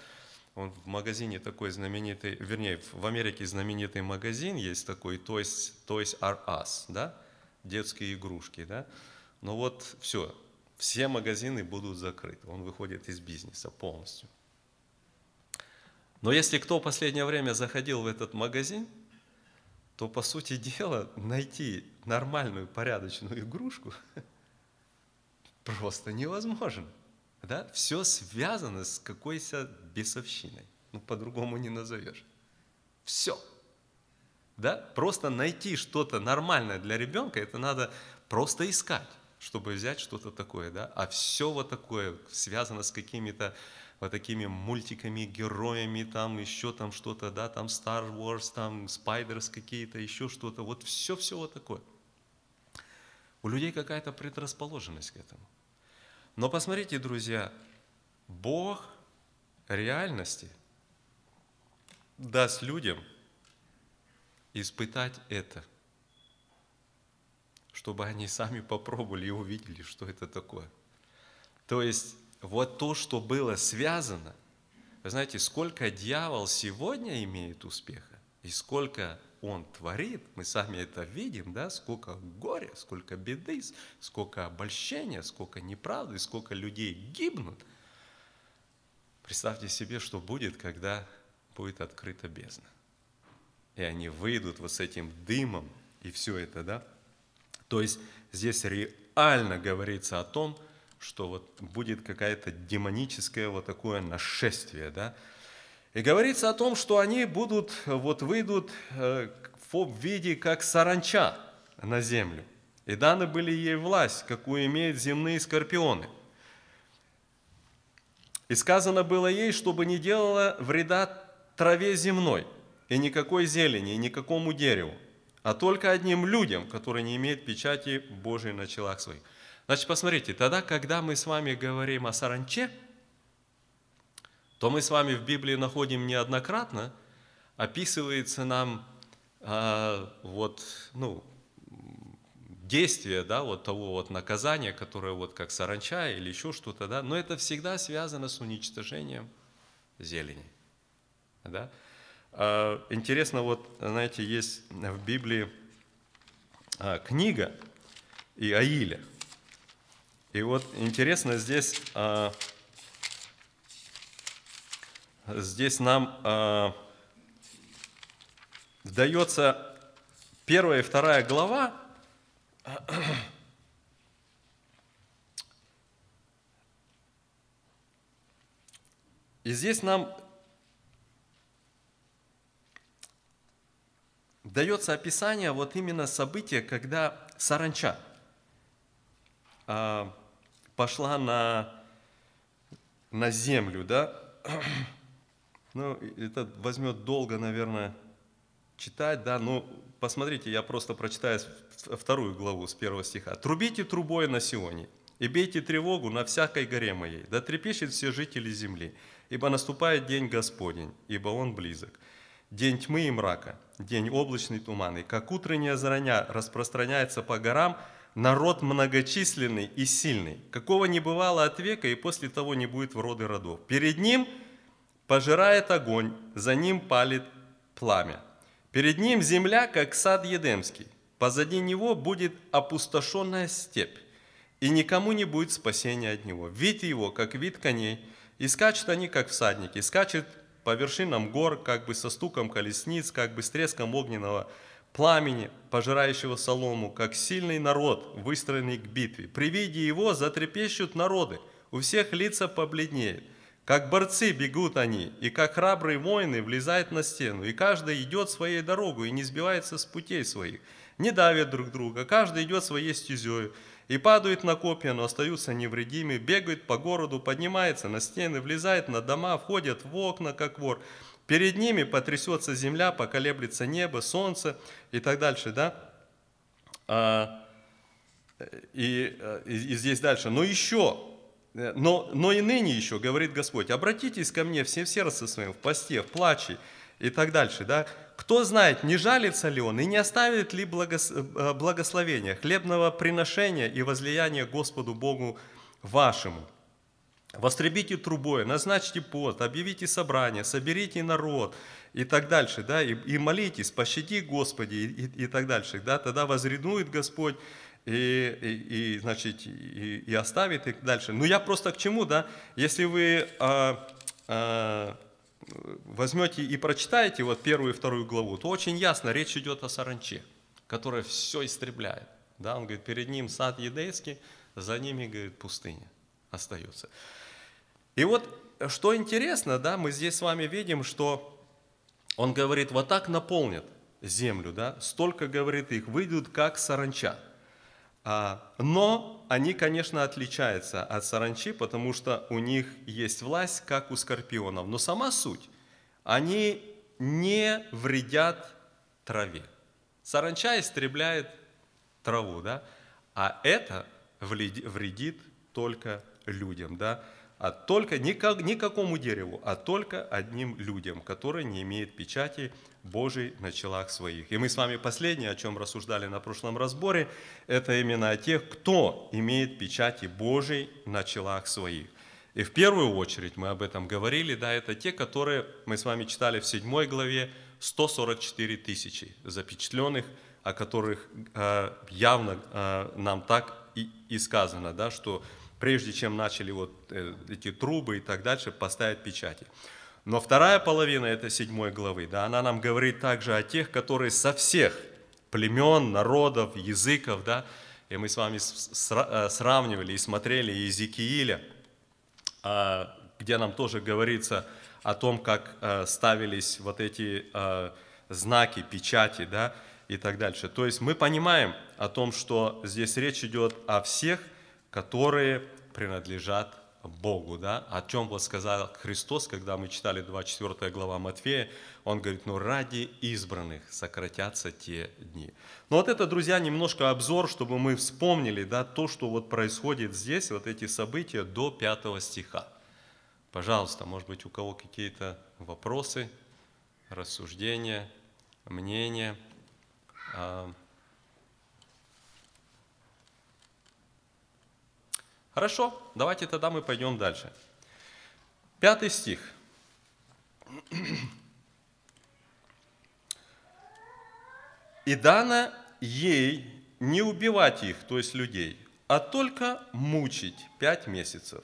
он в магазине такой знаменитый, вернее, в Америке знаменитый магазин есть такой, Toys, Toys R Us, да, детские игрушки, да. Но вот все, все магазины будут закрыты, он выходит из бизнеса полностью. Но если кто в последнее время заходил в этот магазин, то, по сути дела, найти нормальную, порядочную игрушку просто невозможно. Да? Все связано с какой-то бесовщиной. Ну, по-другому не назовешь. Все. Да? Просто найти что-то нормальное для ребенка, это надо просто искать, чтобы взять что-то такое. Да? А все вот такое связано с какими-то вот такими мультиками, героями, там еще там что-то, да, там Star Wars, там Spiders какие-то, еще что-то. Вот все-все вот такое. У людей какая-то предрасположенность к этому. Но посмотрите, друзья, Бог реальности даст людям испытать это, чтобы они сами попробовали и увидели, что это такое. То есть вот то, что было связано, вы знаете, сколько дьявол сегодня имеет успеха, и сколько он творит, мы сами это видим, да, сколько горя, сколько беды, сколько обольщения, сколько неправды, сколько людей гибнут. Представьте себе, что будет, когда будет открыта бездна. И они выйдут вот с этим дымом и все это, да. То есть здесь реально говорится о том, что вот будет какая-то демоническое вот такое нашествие, да, и говорится о том, что они будут, вот выйдут э, в виде как саранча на землю. И даны были ей власть, какую имеют земные скорпионы. И сказано было ей, чтобы не делала вреда траве земной, и никакой зелени, и никакому дереву, а только одним людям, которые не имеют печати Божией на челах своих. Значит, посмотрите, тогда, когда мы с вами говорим о саранче – то мы с вами в Библии находим неоднократно, описывается нам а, вот, ну, действие, да, вот того вот наказания, которое вот как саранча или еще что-то, да, но это всегда связано с уничтожением зелени, да. А, интересно, вот, знаете, есть в Библии а, книга Иаиля, и вот интересно здесь а, здесь нам э, дается первая и вторая глава, и здесь нам дается описание вот именно события, когда саранча. Э, пошла на, на землю, да, ну, это возьмет долго, наверное, читать, да, ну, посмотрите, я просто прочитаю вторую главу с первого стиха. «Трубите трубой на Сионе, и бейте тревогу на всякой горе моей, да трепещет все жители земли, ибо наступает день Господень, ибо Он близок. День тьмы и мрака, день облачный туман, и как утренняя зараня распространяется по горам, народ многочисленный и сильный, какого не бывало от века и после того не будет в роды родов. Перед ним пожирает огонь, за ним палит пламя. Перед ним земля, как сад Едемский. Позади него будет опустошенная степь, и никому не будет спасения от него. Вид его, как вид коней, и скачут они, как всадники, скачет по вершинам гор, как бы со стуком колесниц, как бы с треском огненного пламени, пожирающего солому, как сильный народ, выстроенный к битве. При виде его затрепещут народы, у всех лица побледнеют. Как борцы бегут они, и как храбрые воины влезают на стену, и каждый идет своей дорогой и не сбивается с путей своих, не давят друг друга, каждый идет своей стезею, и падают на копья, но остаются невредимы, бегают по городу, поднимаются на стены, влезают на дома, входят в окна, как вор. Перед ними потрясется земля, поколеблется небо, солнце и так дальше, да? А, и, и, и здесь дальше. Но еще, но, но и ныне еще, говорит Господь, обратитесь ко мне всем сердцем своим, в посте, в плаче и так дальше, да? Кто знает, не жалится ли он и не оставит ли э, благословения, хлебного приношения и возлияния Господу Богу вашему. Востребите трубой, назначьте пост, объявите собрание, соберите народ и так дальше, да, и, и молитесь, пощади Господи и, и, и так дальше, да, тогда возрядует Господь и, и, и значит, и, и оставит и дальше. Ну я просто к чему, да, если вы а, а, возьмете и прочитаете вот первую и вторую главу, то очень ясно речь идет о саранче, которая все истребляет. Да, он говорит, перед ним сад едейский, за ними, говорит, пустыня остается. И вот, что интересно, да, мы здесь с вами видим, что он говорит, вот так наполнят землю, да, столько, говорит, их выйдут, как саранча. А, но они, конечно, отличаются от саранчи, потому что у них есть власть, как у скорпионов. Но сама суть, они не вредят траве. Саранча истребляет траву, да, а это вредит только людям, да, а только не, как, не какому дереву, а только одним людям, которые не имеют печати Божией на челах своих. И мы с вами последнее, о чем рассуждали на прошлом разборе, это именно о тех, кто имеет печати Божией на челах своих. И в первую очередь мы об этом говорили, да, это те, которые мы с вами читали в 7 главе, 144 тысячи запечатленных, о которых э, явно э, нам так и, и сказано, да, что прежде чем начали вот э, эти трубы и так дальше, поставить печати. Но вторая половина этой седьмой главы, да, она нам говорит также о тех, которые со всех племен, народов, языков, да, и мы с вами э, сравнивали и смотрели Иезекииля, а, где нам тоже говорится о том, как э, ставились вот эти знаки, печати, да, и так дальше. То есть мы понимаем о том, что здесь речь идет о всех, которые принадлежат Богу, да, о чем вот сказал Христос, когда мы читали 24 глава Матфея, он говорит, ну ради избранных сократятся те дни. Но вот это, друзья, немножко обзор, чтобы мы вспомнили, да, то, что вот происходит здесь, вот эти события до 5 стиха. Пожалуйста, может быть, у кого какие-то вопросы, рассуждения, мнения. Хорошо, давайте тогда мы пойдем дальше. Пятый стих. «И дано ей не убивать их, то есть людей, а только мучить пять месяцев.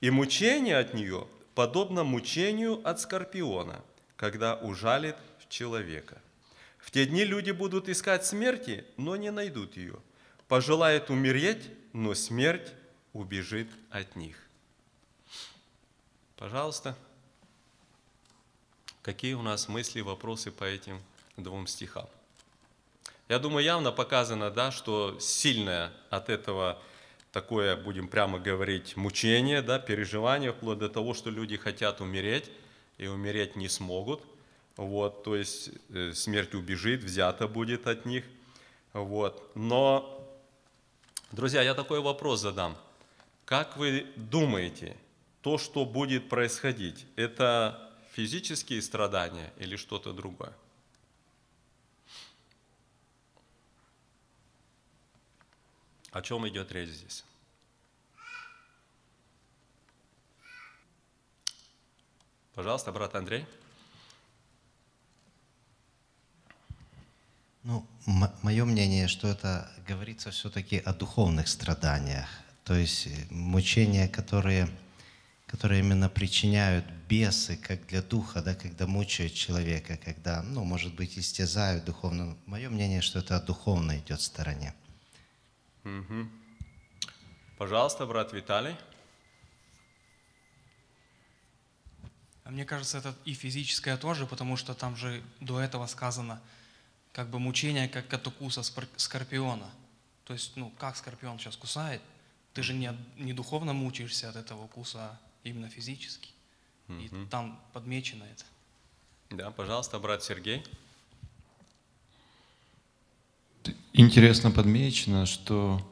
И мучение от нее подобно мучению от скорпиона, когда ужалит в человека. В те дни люди будут искать смерти, но не найдут ее. Пожелают умереть, но смерть убежит от них. Пожалуйста, какие у нас мысли, вопросы по этим двум стихам? Я думаю, явно показано, да, что сильное от этого такое, будем прямо говорить, мучение, да, переживание, вплоть до того, что люди хотят умереть и умереть не смогут. Вот, то есть э, смерть убежит, взята будет от них. Вот. Но, друзья, я такой вопрос задам – как вы думаете, то, что будет происходить, это физические страдания или что-то другое? О чем идет речь здесь? Пожалуйста, брат Андрей. Ну, мое мнение, что это говорится все-таки о духовных страданиях, то есть э, мучения, которые, которые именно причиняют бесы, как для духа, да, когда мучают человека, когда, ну, может быть, истязают духовно. Мое мнение, что это о духовной идет стороне. Угу. Пожалуйста, брат Виталий. А мне кажется, это и физическое тоже, потому что там же до этого сказано, как бы мучение, как от укуса скорпиона. То есть, ну, как скорпион сейчас кусает, ты же не, не духовно мучаешься от этого укуса, а именно физически. Угу. И там подмечено это. Да, пожалуйста, брат Сергей. Интересно подмечено, что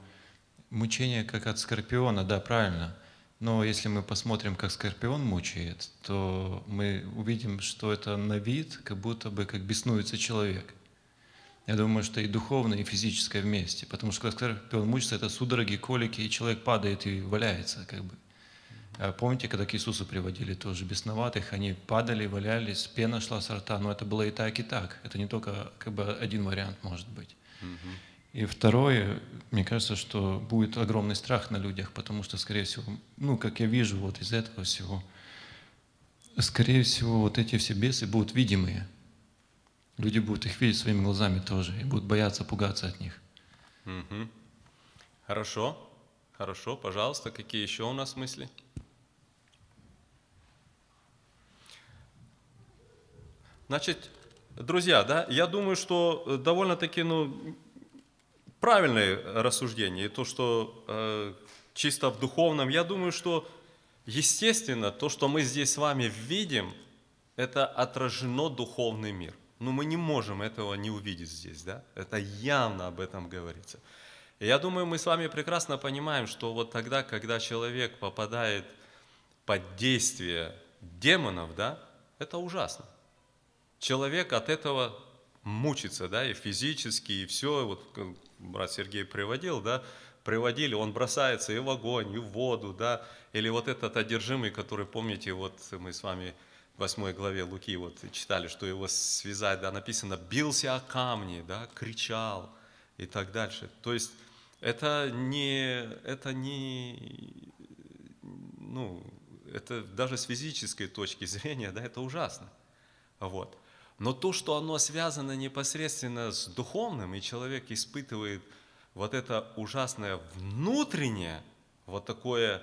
мучение как от скорпиона, да, правильно. Но если мы посмотрим, как скорпион мучает, то мы увидим, что это на вид, как будто бы как беснуется человек. Я думаю, что и духовное, и физическое вместе. Потому что когда скорпион мучится, это судороги, колики, и человек падает и валяется. Как бы. А помните, когда к Иисусу приводили тоже бесноватых, они падали, валялись, пена шла с рта, но это было и так, и так. Это не только как бы один вариант может быть. И второе, мне кажется, что будет огромный страх на людях, потому что, скорее всего, ну, как я вижу вот из этого всего, скорее всего, вот эти все бесы будут видимые. Люди будут их видеть своими глазами тоже и будут бояться, пугаться от них. Угу. Хорошо, хорошо, пожалуйста, какие еще у нас мысли? Значит, друзья, да, я думаю, что довольно-таки, ну, правильное рассуждение, и то, что э, чисто в духовном, я думаю, что естественно, то, что мы здесь с вами видим, это отражено духовный мир. Но мы не можем этого не увидеть здесь, да? Это явно об этом говорится. И я думаю, мы с вами прекрасно понимаем, что вот тогда, когда человек попадает под действие демонов, да, это ужасно. Человек от этого мучится, да, и физически, и все, вот брат Сергей приводил, да, приводили, он бросается и в огонь, и в воду, да, или вот этот одержимый, который, помните, вот мы с вами 8 главе Луки вот читали, что его связать, да, написано, бился о камни, да, кричал и так дальше. То есть это не, это не, ну, это даже с физической точки зрения, да, это ужасно. Вот. Но то, что оно связано непосредственно с духовным, и человек испытывает вот это ужасное внутреннее, вот такое,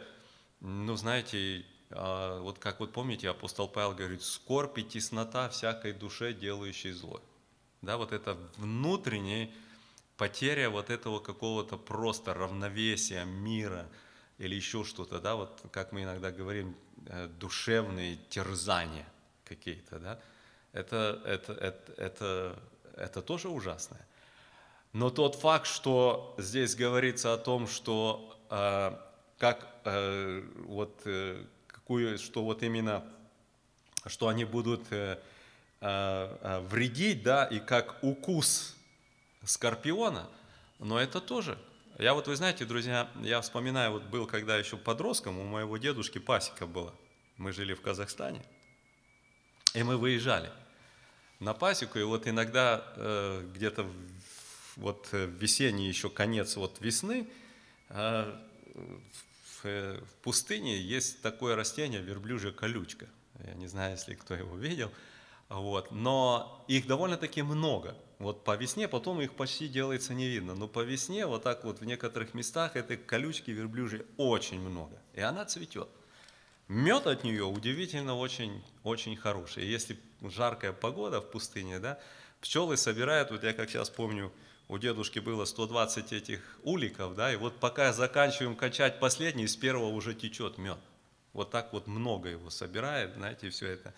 ну, знаете, вот как вот помните, апостол Павел говорит, скорбь и теснота всякой душе, делающей зло. Да, вот это внутренняя потеря вот этого какого-то просто равновесия, мира или еще что-то, да, вот как мы иногда говорим, э, душевные терзания какие-то, да, это, это, это, это, это тоже ужасное. Но тот факт, что здесь говорится о том, что э, как э, вот э, что вот именно, что они будут э, э, э вредить, да, и как укус скорпиона, но это тоже. Я вот, вы знаете, друзья, я вспоминаю, вот был когда еще подростком, у моего дедушки пасека была. Мы жили в Казахстане, и мы выезжали – на пасеку, и вот иногда где-то вот весенний еще конец вот весны в, э, в пустыне есть такое растение верблюжья колючка. Я не знаю, если кто его видел. Вот. Но их довольно-таки много. Вот по весне потом их почти делается не видно. Но по весне вот так вот в некоторых местах этой колючки верблюжьей очень много. И она цветет. Мед от нее удивительно очень, очень хороший. Если жаркая погода в пустыне, да, пчелы собирают, вот я как сейчас помню, у дедушки было 120 этих уликов, да, и вот пока заканчиваем качать последний, с первого уже течет мед. Вот так вот много его собирает, знаете, все это.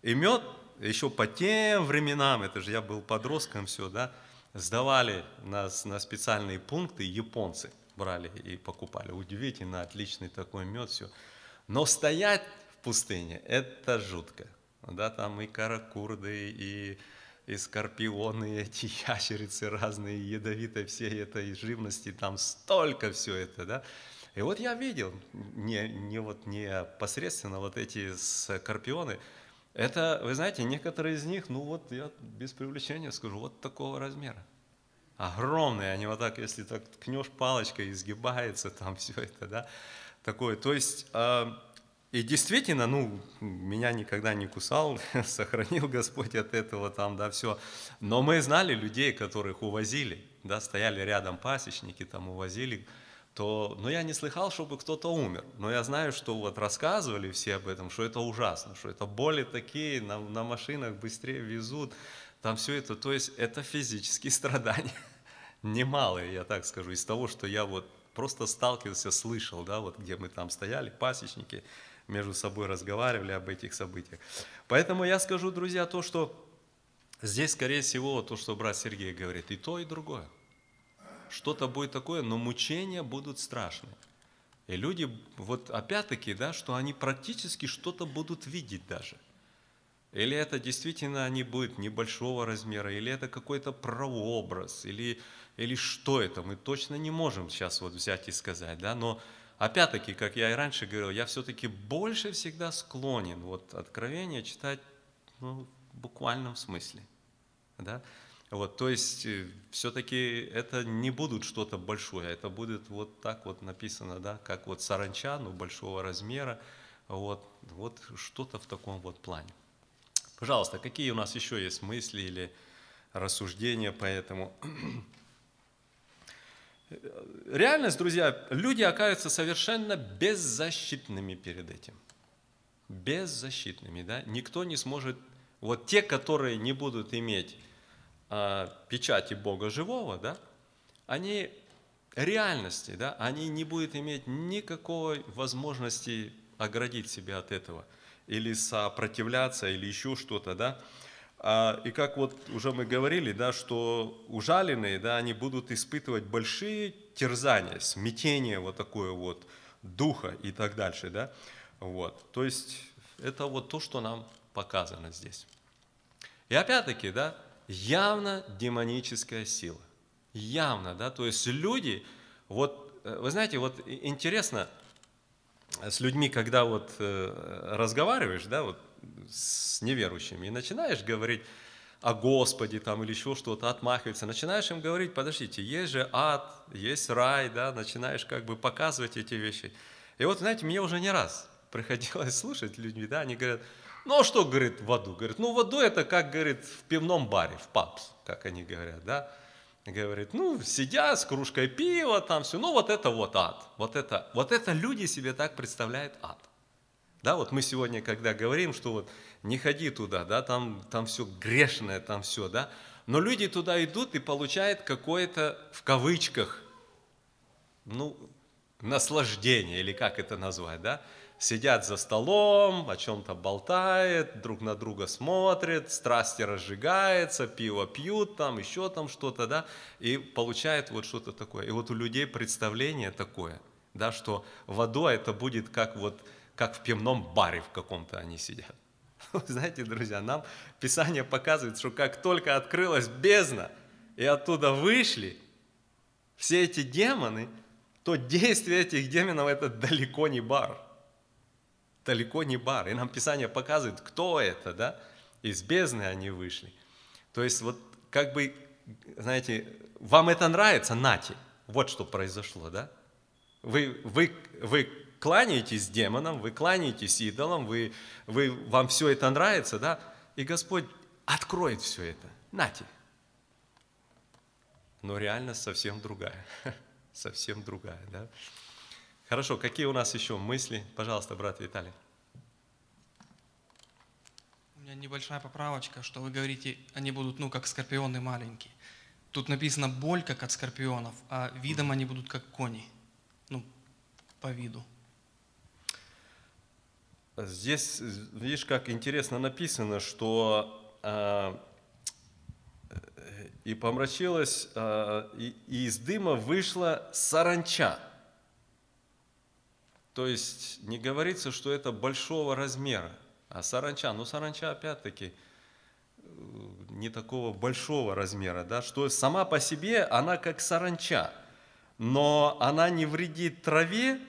И мед еще по тем временам, это же я был подростком, все, да, сдавали нас на специальные пункты японцы, брали и покупали. Удивительно, отличный такой мед, все. Но стоять в пустыне – это жутко. Да, там и каракурды, и и скорпионы, и эти ящерицы разные, ядовитые всей этой живности, там столько все это, да. И вот я видел, не, не, вот, не посредственно вот эти скорпионы, это, вы знаете, некоторые из них, ну вот я без привлечения скажу, вот такого размера. Огромные, они вот так, если так ткнешь палочкой, изгибается там все это, да, такое. То есть, э, и действительно, ну, меня никогда не кусал, сохранил Господь от этого там, да, все. Но мы знали людей, которых увозили, да, стояли рядом пасечники, там увозили, то, но я не слыхал, чтобы кто-то умер. Но я знаю, что вот рассказывали все об этом, что это ужасно, что это боли такие, на, на машинах быстрее везут, там все это, то есть это физические страдания, немалые, я так скажу, из того, что я вот просто сталкивался, слышал, да, вот где мы там стояли, пасечники, между собой разговаривали об этих событиях. Поэтому я скажу, друзья, то, что здесь, скорее всего, то, что брат Сергей говорит, и то, и другое. Что-то будет такое, но мучения будут страшные. И люди, вот опять-таки, да, что они практически что-то будут видеть даже. Или это действительно они будут небольшого размера, или это какой-то прообраз, или, или что это, мы точно не можем сейчас вот взять и сказать, да, но опять-таки, как я и раньше говорил, я все-таки больше всегда склонен вот откровение читать ну, в буквальном смысле. Да? Вот, то есть э, все-таки это не будут что-то большое, это будет вот так вот написано, да, как вот саранча, ну, большого размера, вот, вот что-то в таком вот плане. Пожалуйста, какие у нас еще есть мысли или рассуждения по этому? Реальность, друзья, люди оказываются совершенно беззащитными перед этим. Беззащитными, да? Никто не сможет, вот те, которые не будут иметь а, печати Бога живого, да, они реальности, да, они не будут иметь никакой возможности оградить себя от этого или сопротивляться, или еще что-то, да. А, и как вот уже мы говорили, да, что ужаленные, да, они будут испытывать большие терзания, смятение вот такое вот духа и так дальше, да. Вот. То есть это вот то, что нам показано здесь. И опять-таки, да, явно демоническая сила. Явно, да, то есть люди, вот, э, вы знаете, вот интересно с людьми, когда вот э, разговариваешь, да, вот с неверующими и начинаешь говорить о Господе там или еще что-то, отмахиваться, начинаешь им говорить, подождите, есть же ад, есть рай, да, начинаешь как бы показывать эти вещи. И вот, знаете, мне уже не раз приходилось слушать людьми, да, они говорят, ну а что, говорит, в аду? Говорит, ну в аду это как, говорит, в пивном баре, в пабс, как они говорят, да. Говорит, ну, сидя с кружкой пива, там все, ну вот это вот ад. Вот это, вот это люди себе так представляют ад. Да, вот мы сегодня, когда говорим, что вот не ходи туда, да, там, там все грешное, там все, да, но люди туда идут и получают какое-то, в кавычках, ну, наслаждение, или как это назвать, да, сидят за столом, о чем-то болтают, друг на друга смотрят, страсти разжигаются, пиво пьют, там еще там что-то, да, и получают вот что-то такое. И вот у людей представление такое, да, что водой это будет как вот как в пивном баре в каком-то они сидят. Знаете, друзья, нам Писание показывает, что как только открылась бездна, и оттуда вышли все эти демоны, то действие этих демонов это далеко не бар. Далеко не бар. И нам Писание показывает, кто это, да? Из бездны они вышли. То есть вот как бы, знаете, вам это нравится, нате. Вот что произошло, да? Вы, вы, вы кланяетесь демонам, вы кланяетесь идолам, вы, вы, вам все это нравится, да? И Господь откроет все это. Нате. Но реально совсем другая. совсем другая, да? Хорошо, какие у нас еще мысли? Пожалуйста, брат Виталий. У меня небольшая поправочка, что вы говорите, они будут, ну, как скорпионы маленькие. Тут написано боль, как от скорпионов, а видом они будут как кони. Ну, по виду. Здесь, видишь, как интересно написано, что э, и помрачилась, э, и, и из дыма вышла саранча. То есть не говорится, что это большого размера, а саранча. Ну, саранча, опять-таки, не такого большого размера, да, что сама по себе она как саранча, но она не вредит траве,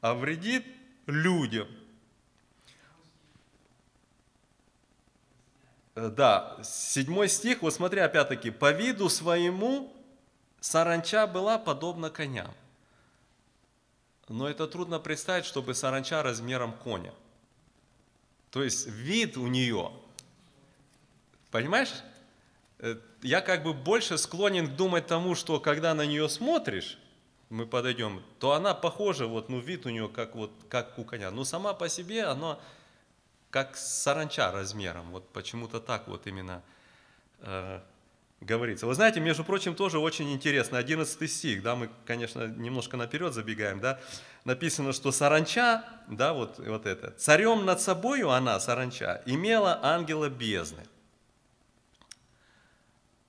а вредит людям. Да, седьмой стих, вот смотри опять-таки, по виду своему саранча была подобна коням. Но это трудно представить, чтобы саранча размером коня. То есть вид у нее, понимаешь? Э, Я как бы больше склонен думать тому, что когда на нее смотришь, мы подойдем, то она похожа, вот, ну, вид у нее как, вот, как у коня. Но сама по себе она как саранча размером. Вот почему-то так вот именно э, говорится. Вы знаете, между прочим, тоже очень интересно, 11 стих, да, мы, конечно, немножко наперед забегаем, да, написано, что саранча, да, вот, вот это, царем над собою она, саранча, имела ангела бездны.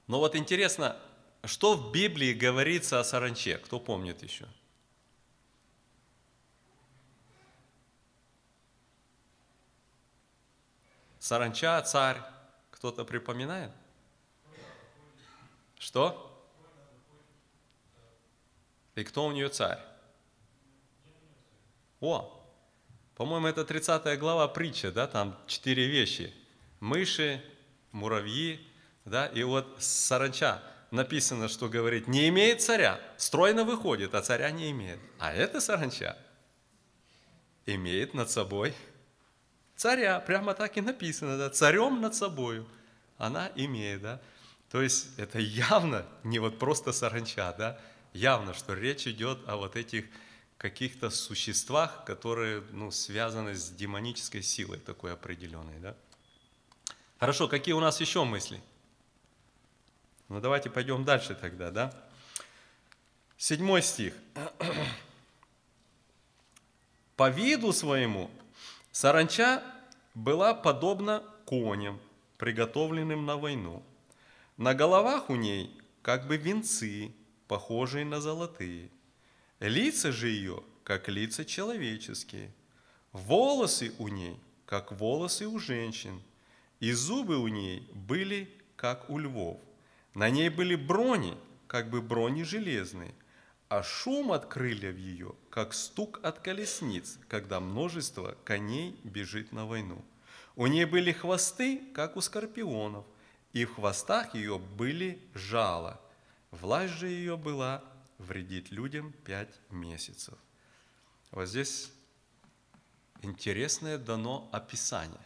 Но вот интересно, что в Библии говорится о саранче? Кто помнит еще? Саранча, царь. Кто-то припоминает? Что? И кто у нее царь? О, по-моему, это 30 глава притча, да, там четыре вещи. Мыши, муравьи, да, и вот саранча написано, что говорит, не имеет царя, стройно выходит, а царя не имеет. А это саранча имеет над собой царя, прямо так и написано, да, царем над собою она имеет, да. То есть это явно не вот просто саранча, да, явно, что речь идет о вот этих каких-то существах, которые ну, связаны с демонической силой такой определенной. Да? Хорошо, какие у нас еще мысли? Ну давайте пойдем дальше тогда, да? Седьмой стих. По виду своему саранча была подобна коням, приготовленным на войну. На головах у ней как бы венцы, похожие на золотые. Лица же ее, как лица человеческие. Волосы у ней, как волосы у женщин. И зубы у ней были, как у львов. На ней были брони, как бы брони железные. А шум от крыльев ее, как стук от колесниц, когда множество коней бежит на войну. У ней были хвосты, как у скорпионов, и в хвостах ее были жало. Власть же ее была вредить людям пять месяцев. Вот здесь интересное дано описание.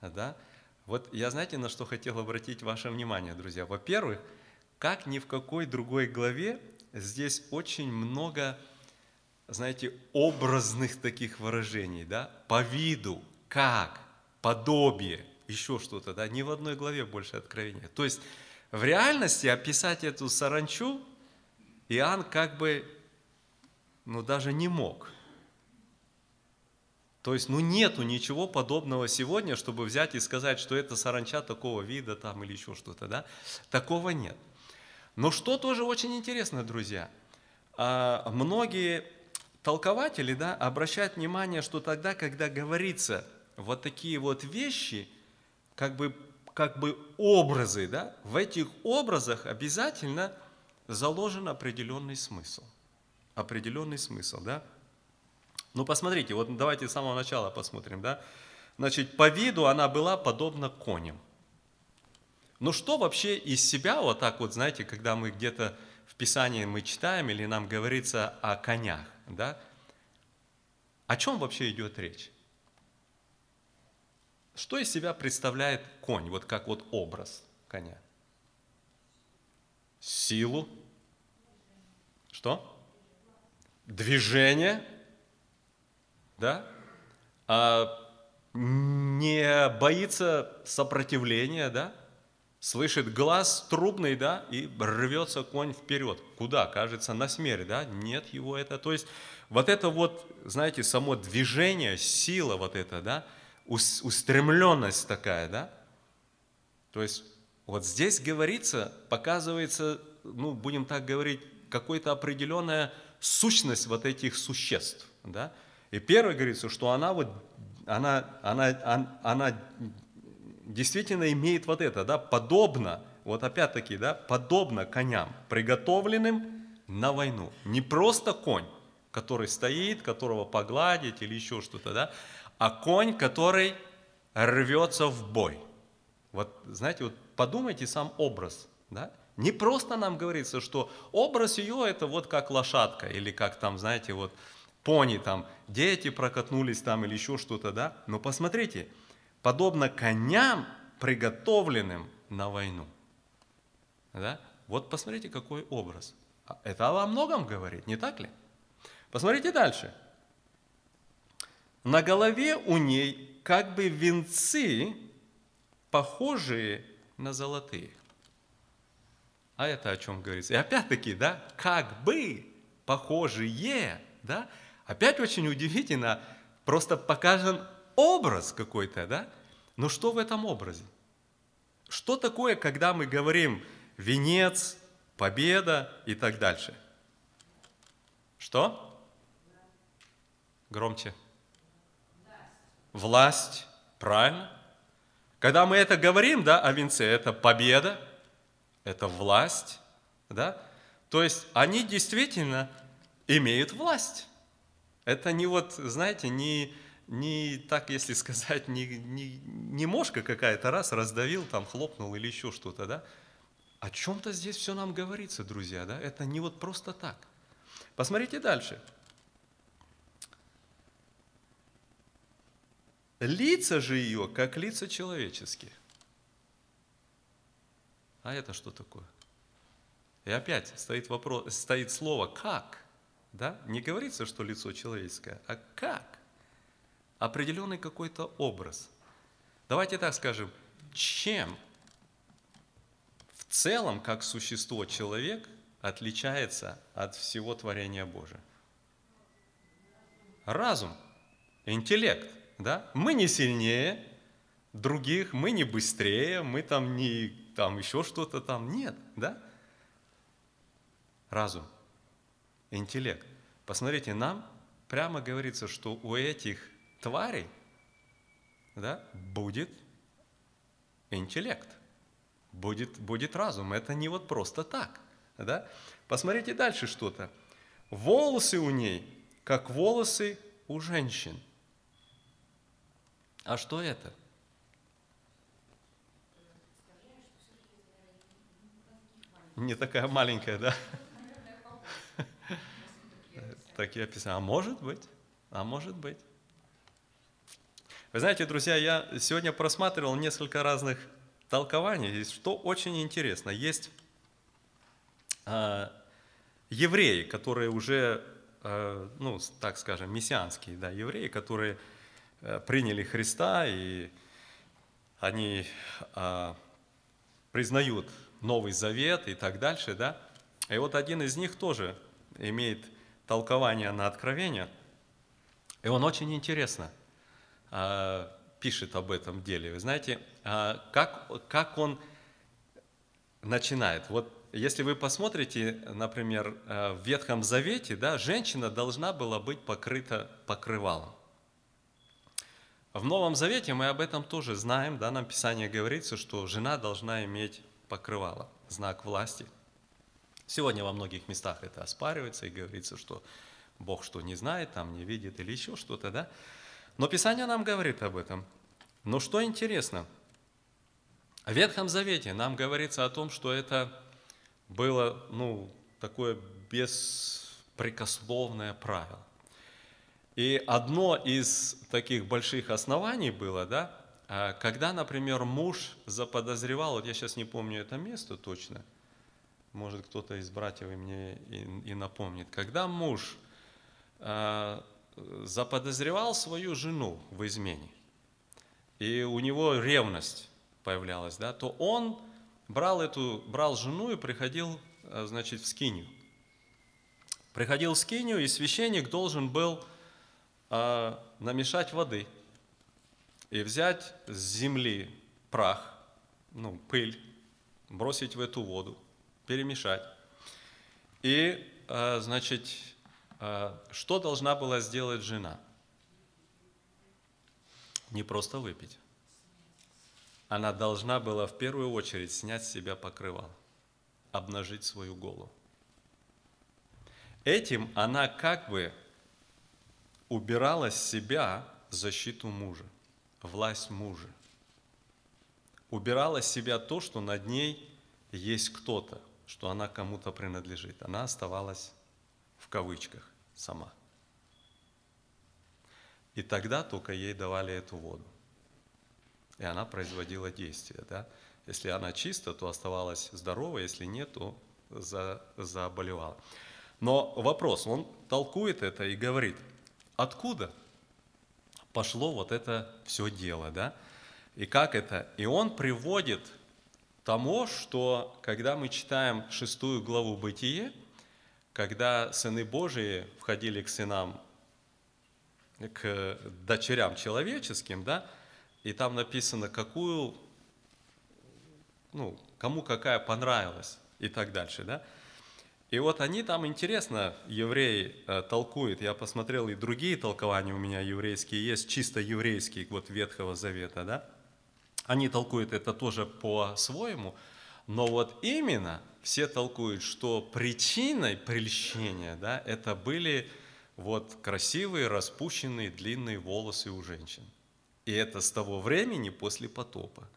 Да? Вот я знаете, на что хотел обратить ваше внимание, друзья? Во-первых, как ни в какой другой главе, здесь очень много, знаете, образных таких выражений, да? По виду, как, подобие, еще что-то, да? Ни в одной главе больше откровения. То есть в реальности описать эту саранчу Иоанн как бы, ну даже не мог. То есть, ну нету ничего подобного сегодня, чтобы взять и сказать, что это саранча такого вида там или еще что-то, да? Такого нет. Но что тоже очень интересно, друзья, а, многие толкователи, да, обращают внимание, что тогда, когда говорится вот такие вот вещи, как бы, как бы образы, да, в этих образах обязательно заложен определенный смысл. Определенный смысл, да? Ну, посмотрите, вот давайте с самого начала посмотрим, да? Значит, по виду она была подобна коням. Ну, что вообще из себя, вот так вот, знаете, когда мы где-то в Писании мы читаем или нам говорится о конях, да? О чем вообще идет речь? Что из себя представляет конь, вот как вот образ коня? Силу. Что? Движение. Да? А не боится сопротивления, да? Слышит глаз трубный, да, и рвется конь вперед. Куда? Кажется, на смерть, да? Нет его это. То есть вот это вот, знаете, само движение, сила вот это, да, устремленность такая, да? То есть вот здесь говорится, показывается, ну, будем так говорить, какая-то определенная сущность вот этих существ, да? И первое говорится, что она вот, она, она, она, она действительно имеет вот это, да, подобно, вот опять-таки, да, подобно коням, приготовленным на войну. Не просто конь, который стоит, которого погладить или еще что-то, да, а конь, который рвется в бой. Вот, знаете, вот подумайте сам образ, да, не просто нам говорится, что образ ее это вот как лошадка или как там, знаете, вот пони там, дети прокатнулись там или еще что-то, да? Но посмотрите, подобно коням, приготовленным на войну. Да? Вот посмотрите, какой образ. А это о многом говорит, не так ли? Посмотрите дальше. На голове у ней как бы венцы, похожие на золотые. А это о чем говорится? И опять-таки, да, как бы похожие, да, опять очень удивительно, просто показан образ какой-то, да, но что в этом образе? Что такое, когда мы говорим венец, победа и так дальше? Что? Громче. Власть, правильно? Когда мы это говорим, да, о венце, это победа, это власть, да? То есть они действительно имеют власть. Это не вот, знаете, не, не так, если сказать, не, не, не мошка какая-то раз раздавил, там хлопнул или еще что-то, да? О чем-то здесь все нам говорится, друзья, да? Это не вот просто так. Посмотрите дальше. Лица же ее, как лица человеческие. А это что такое? И опять стоит, вопрос, стоит слово «как». Да? Не говорится, что лицо человеческое, а как? Определенный какой-то образ. Давайте так скажем, чем в целом, как существо человек, отличается от всего творения Божия? Разум, интеллект. Да? Мы не сильнее других, мы не быстрее, мы там не там еще что-то там. Нет, да? Разум, интеллект. Посмотрите, нам прямо говорится, что у этих тварей да, будет интеллект, будет, будет разум. Это не вот просто так. Да? Посмотрите дальше что-то. Волосы у ней, как волосы у женщин. А что это? Не такая маленькая, да? Такие описания. А может быть, а может быть. Вы знаете, друзья, я сегодня просматривал несколько разных толкований, и что очень интересно. Есть э, евреи, которые уже, э, ну, так скажем, мессианские, да, евреи, которые э, приняли Христа, и они э, признают Новый Завет и так дальше, да? И вот один из них тоже имеет толкование на откровение, и он очень интересно пишет об этом деле. Вы знаете, э, как, как он начинает? Вот если вы посмотрите, например, э, в Ветхом Завете, да, женщина должна была быть покрыта покрывалом. В Новом Завете мы об этом тоже знаем, да, нам Писание говорится, что жена должна иметь покрывало, знак власти. Сегодня во многих местах это оспаривается и говорится, что Бог что не знает, там не видит или еще что-то, да? Но Писание нам говорит об этом. Но что интересно, в Ветхом Завете нам говорится о том, что это было, ну, такое беспрекословное правило. И одно из таких больших оснований было, да, а когда, например, муж заподозревал, вот я сейчас не помню это место точно, может кто-то из братьев мне и, и напомнит, когда муж э, заподозревал свою жену в измене, и у него ревность появлялась, да, то он брал эту, брал жену и приходил, а, значит, в скинию. Приходил в скинию, и священник должен был э, намешать воды – и взять с земли прах, ну, пыль, бросить в эту воду, перемешать. И, а, значит, что должна была сделать жена? Не просто выпить, она должна была в первую очередь снять с себя покрывало, обнажить свою голову. Этим она как бы убирала с себя защиту мужа, власть мужа. Убирала с себя то, что над ней есть кто-то, что она кому-то принадлежит. Она оставалась в кавычках сама. И тогда только ей давали эту воду. И она производила действие. Да? Если она чиста, то оставалась здорова, если нет, то за, заболевала. Но вопрос, он толкует это и говорит, откуда пошло вот это все дело, да? И как это? И он приводит тому, что когда мы читаем шестую главу Бытие, когда сыны Божии входили к сынам, к дочерям человеческим, да, и там написано, какую, ну, кому какая понравилась и так дальше, да. И вот они там, интересно, евреи э, толкуют, я посмотрел, и другие толкования у меня еврейские есть, чисто еврейские, вот Ветхого Завета, да. Они толкуют это тоже по-своему, но вот именно все толкуют, что причиной прельщения, да, это были вот красивые, распущенные, длинные волосы у женщин. И это с того времени, после потопа,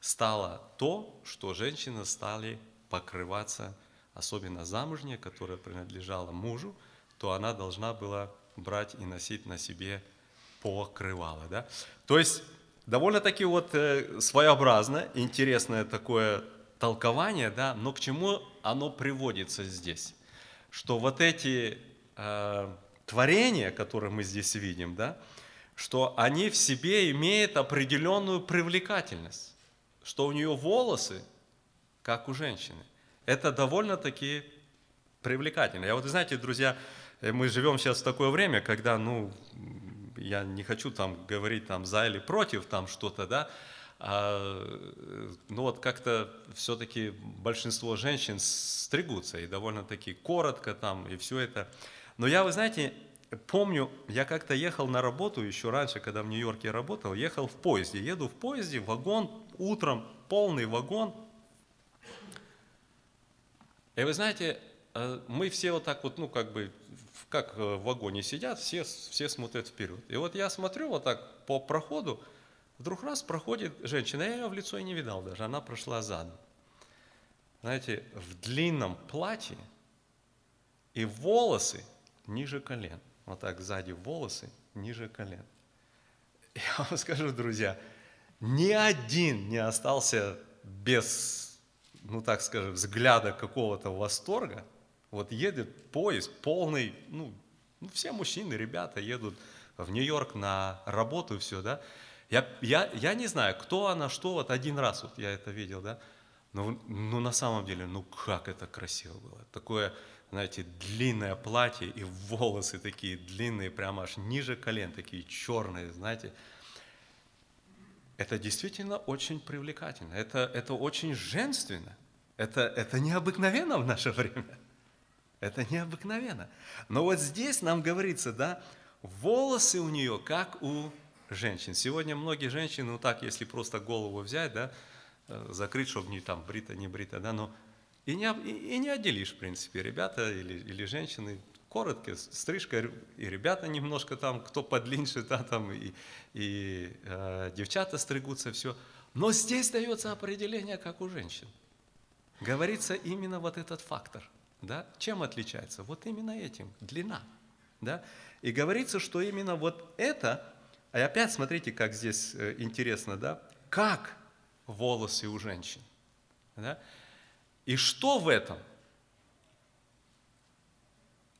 стало то, что женщины стали покрываться, особенно замужняя, которая принадлежала мужу, то она должна была брать и носить на себе покрывало. Да? То есть довольно-таки вот э, своеобразно, интересное такое толкование, да, но к чему оно приводится здесь? Что вот эти э, творения, которые мы здесь видим, да, что они в себе имеют определенную привлекательность, что у нее волосы, как у женщины. Это довольно-таки привлекательно. Я вот, знаете, друзья, э, мы живем сейчас в такое время, когда, ну, я не хочу там говорить там за или против там что-то, да, а, ну вот как-то все-таки большинство женщин стригутся и довольно-таки коротко там и все это. Но я, вы знаете, помню, я как-то ехал на работу еще раньше, когда в Нью-Йорке работал, ехал в поезде. Еду в поезде, вагон, утром полный вагон. И вы знаете, э, мы все вот так вот, ну как бы, как в вагоне сидят, все, все смотрят вперед. И вот я смотрю вот так по проходу, вдруг раз проходит женщина, я ее в лицо и не видал даже, она прошла задом. Знаете, в длинном платье и волосы ниже колен – вот так сзади волосы ниже колен. Я вам скажу, друзья, ни один не остался без, ну так скажем, взгляда какого-то восторга. Вот едет поезд полный, ну, ну все мужчины, ребята едут в Нью-Йорк на работу и все, да. Я, я, я не знаю, кто она, что, вот один раз вот я это видел, да. Но ну, на самом деле, ну как это красиво было. Такое, знаете, длинное платье и волосы такие длинные, прямо аж ниже колен, такие черные, знаете. Это действительно очень привлекательно, это, это очень женственно, это, это необыкновенно в наше время. Это необыкновенно. Но вот здесь нам говорится, да, волосы у нее как у женщин. Сегодня многие женщины, ну так, если просто голову взять, да, э, закрыть, чтобы не там брита, не брита, да, но и не, и, и не отделишь, в принципе, ребята или, или женщины. Коротко, стрижка, и ребята немножко там, кто подлиннее, да, там, и, и э, девчата стригутся, все. Но здесь дается определение, как у женщин. Говорится именно вот этот фактор. Да? Чем отличается? Вот именно этим, длина. Да? И говорится, что именно вот это, а опять смотрите, как здесь э, интересно, да? как волосы у женщин. Да? И что в этом?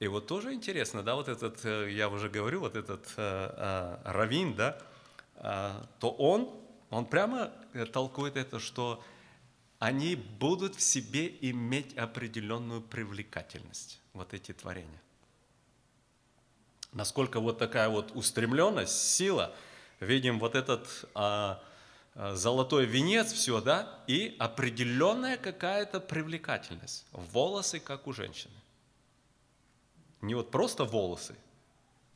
И вот тоже интересно, да, вот этот, э, я уже говорю, вот этот э, э, Равин, да, э, то он, он прямо э, толкует это, что они будут в себе иметь определенную привлекательность, вот эти творения. Насколько вот такая вот устремленность, сила, видим вот этот... Э, Э, золотой венец, все, да, и определенная какая-то привлекательность. Волосы, как у женщины. Не вот просто волосы,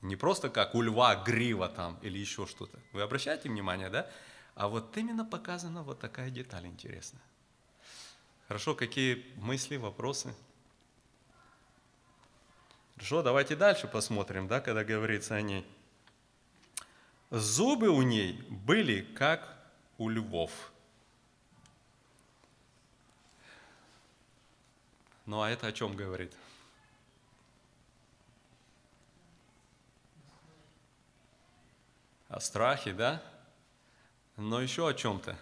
не просто как у льва грива там или еще что-то. Вы обращаете внимание, да? А вот именно показана вот такая деталь интересная. Хорошо, какие мысли, вопросы? Хорошо, давайте дальше посмотрим, да, когда говорится о ней. Зубы у ней были как у львов. Ну а это о чем говорит? О страхе, да? Но еще о чем-то.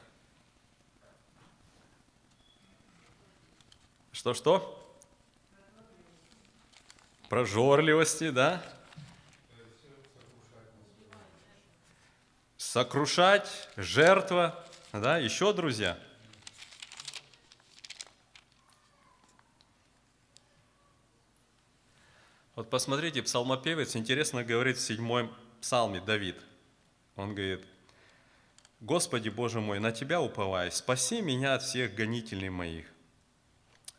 Что-что? Прожорливости, да? Сокрушать, жертва, да? Еще, друзья? Вот посмотрите, псалмопевец интересно говорит в седьмом псалме Давид. Он говорит, «Господи Боже мой, на Тебя уповаю, спаси меня от всех гонителей моих.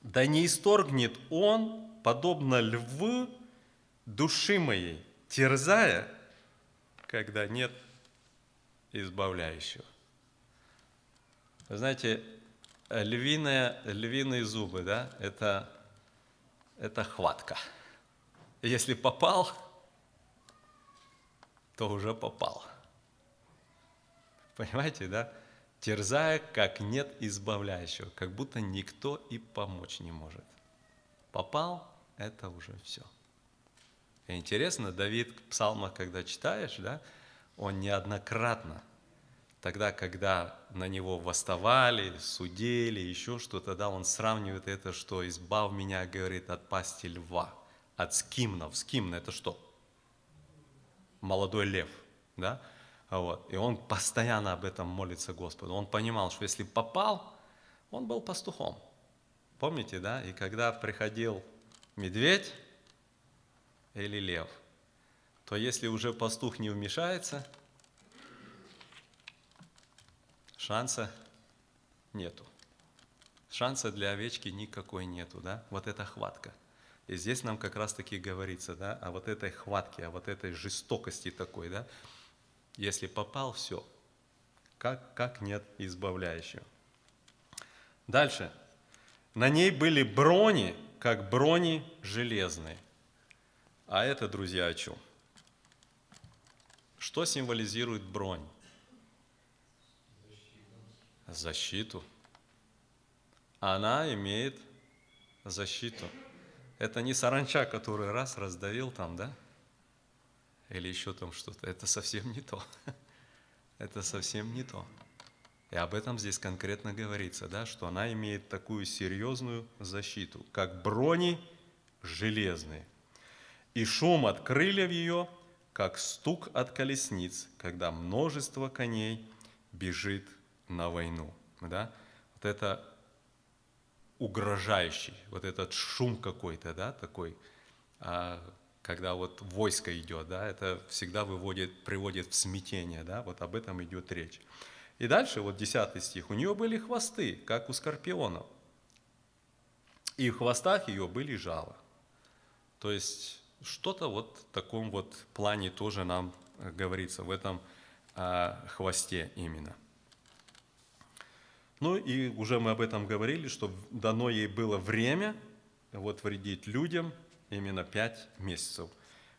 Да не исторгнет Он, подобно льву, души моей, терзая, когда нет избавляющего». Вы знаете, львиные, львиные зубы, да, это, это хватка. Если попал, то уже попал. Понимаете, да? Терзая, как нет избавляющего, как будто никто и помочь не может. Попал, это уже все. И интересно, Давид в псалмах, когда читаешь, да, он неоднократно, тогда, когда на него восставали, судили, еще что-то, да, он сравнивает это, что «избав меня, говорит, от пасти льва» от скимнов. Скимн – это что? Молодой лев, да? Вот. И он постоянно об этом молится Господу. Он понимал, что если попал, он был пастухом. Помните, да? И когда приходил медведь или лев, то если уже пастух не вмешается, шанса нету. Шанса для овечки никакой нету, да? Вот это хватка – и здесь нам как раз-таки говорится, да, о вот этой хватке, о вот этой жестокости такой, да. Если попал, все. Как, как нет избавляющего. Дальше. На ней были брони, как брони железные. А это, друзья, о чем? Что символизирует бронь? Защиту. Она имеет защиту. Это не саранча, который раз раздавил там, да? Или еще там что-то. Это совсем не то. Это совсем не то. И об этом здесь конкретно говорится, да, что она имеет такую серьезную защиту, как брони железные. И шум от крыльев ее, как стук от колесниц, когда множество коней бежит на войну. Да? Вот это угрожающий, вот этот шум какой-то, да, такой, а, когда вот войско идет, да, это всегда выводит, приводит в смятение, да, вот об этом идет речь. И дальше, вот 10 стих, у нее были хвосты, как у скорпионов, и в хвостах ее были жало. То есть что-то вот в таком вот плане тоже нам говорится, в этом а, хвосте именно – ну и уже мы об этом говорили, что дано ей было время вот вредить людям именно пять месяцев.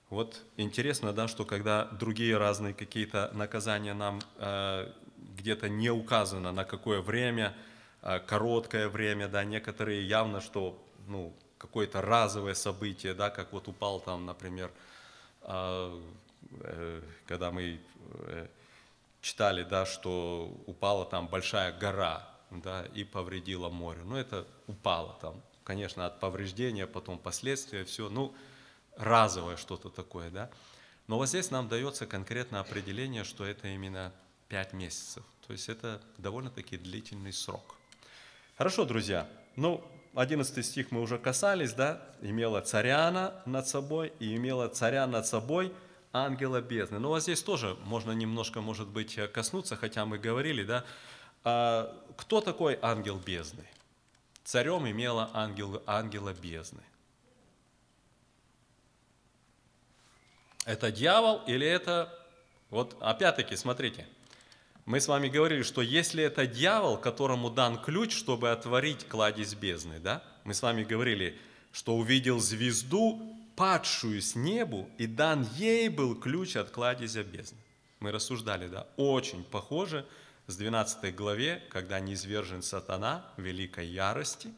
Вот интересно, да, что когда другие разные какие-то наказания нам э, где-то не указано, на какое время, э, короткое время, да, некоторые явно, что ну, какое-то разовое событие, да, как вот упал там, например, э, э, когда мы э, читали, да, что упала там большая гора, да, и повредила море. Ну, это упало там, конечно, от повреждения, потом последствия, все, ну, разовое что-то такое, да. Но вот здесь нам дается конкретное определение, что это именно 5 месяцев. То есть это довольно-таки длительный срок. Хорошо, друзья. Ну, 11 стих мы уже касались, да, имела царяна над собой и имела царя над собой – ангела бездны. Но вот здесь тоже можно немножко, может быть, коснуться, хотя мы говорили, да, а кто такой ангел бездны? Царем имела ангел, ангела бездны. Это дьявол или это... Вот опять-таки, смотрите, Мы с вами говорили, что если это дьявол, которому дан ключ, чтобы отворить кладезь бездны, да? Мы с вами говорили, что увидел звезду, падшую с небу, и дан ей был ключ от кладезя бездны. Мы рассуждали, да, очень похоже с 12 главе, когда низвержен сатана великой ярости,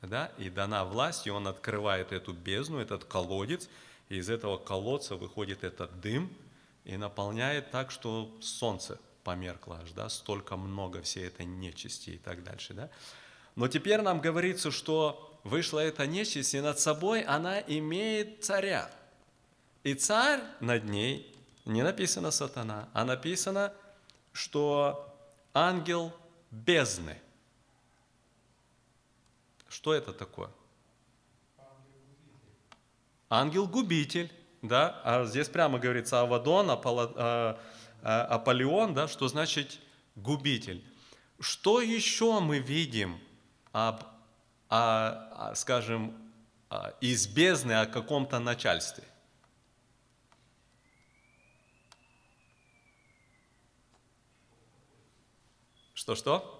да, и дана власть, и он открывает эту бездну, этот колодец, и из этого колодца выходит этот дым и наполняет так, что солнце померкло аж, да, столько много всей этой нечисти и так дальше, да. Но теперь нам говорится, что вышла эта нечисть, и над собой она имеет царя. И царь над ней, не написано сатана, а написано, что ангел бездны. Что это такое? Ангел-губитель, да, а здесь прямо говорится Авадон, Аполло, а, Аполеон, да, что значит губитель. Что еще мы видим об, о, скажем, из бездны о каком-то начальстве? Что-что?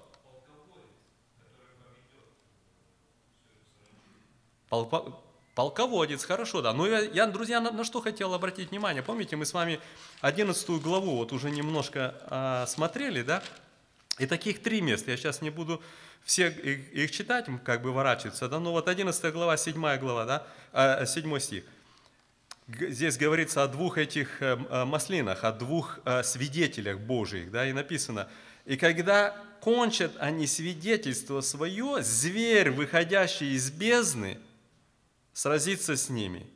Полководец, хорошо, да. Но я, я друзья, на, на что хотел обратить внимание. Помните, мы с вами 11 главу вот уже немножко а, смотрели, да? И таких три места. Я сейчас не буду все их, их читать, как бы ворачиваться, да? Но вот 11 глава, 7 глава, да? А, 7 стих. Здесь говорится о двух этих э, э, маслинах, о двух э, свидетелях Божьих, да? И написано, и когда кончат они свидетельство свое, зверь, выходящий из бездны, сразится с ними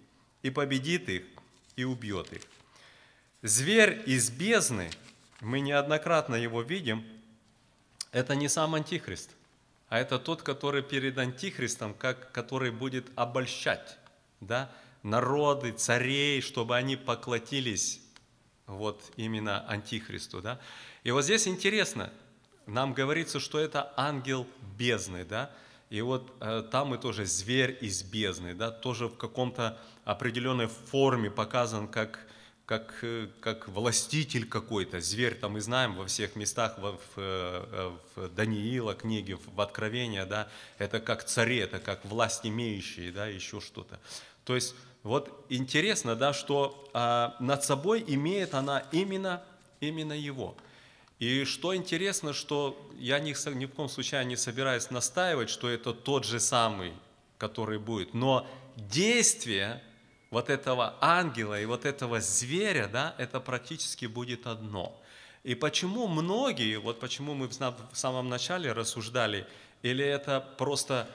и победит их и убьет их. Зверь из бездны, мы неоднократно его видим, это не сам Антихрист, а это тот, который перед Антихристом, как, который будет обольщать да, народы, царей, чтобы они поклотились вот именно Антихристу. Да? И вот здесь интересно, нам говорится, что это ангел бездны, да, и вот э, там и тоже зверь из бездны, да, тоже в каком-то определенной форме показан как, как, э, как властитель какой-то. Зверь там мы знаем во всех местах, в, в, э, в Даниила книге, в Откровении, да, это как цари, это как власть имеющие, да, еще что-то. То есть вот интересно, да, что а, над собой имеет она именно, именно его. И что интересно, что я ни, ни в коем случае не собираюсь настаивать, что это тот же самый, который будет, но действие вот этого ангела и вот этого зверя, да, это практически будет одно. И почему многие, вот почему мы в самом начале рассуждали, или это просто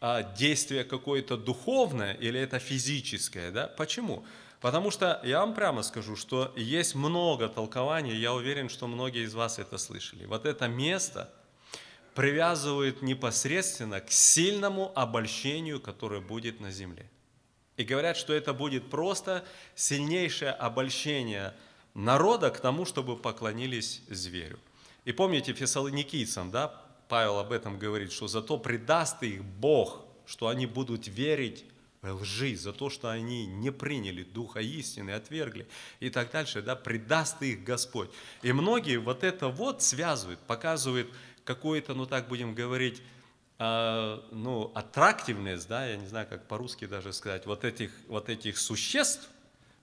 а, действие какое-то духовное, или это физическое, да? Почему? Потому что я вам прямо скажу, что есть много толкований, я уверен, что многие из вас это слышали. Вот это место привязывают непосредственно к сильному обольщению, которое будет на земле. И говорят, что это будет просто сильнейшее обольщение народа к тому, чтобы поклонились зверю. И помните фессалоникийцам, да, Павел об этом говорит, что зато предаст их Бог, что они будут верить лжи, за то, что они не приняли Духа истины, отвергли и так дальше, да, предаст их Господь. И многие вот это вот связывают, показывают какую-то, ну так будем говорить, э, ну, аттрактивность, да, я не знаю, как по-русски даже сказать, вот этих, вот этих существ,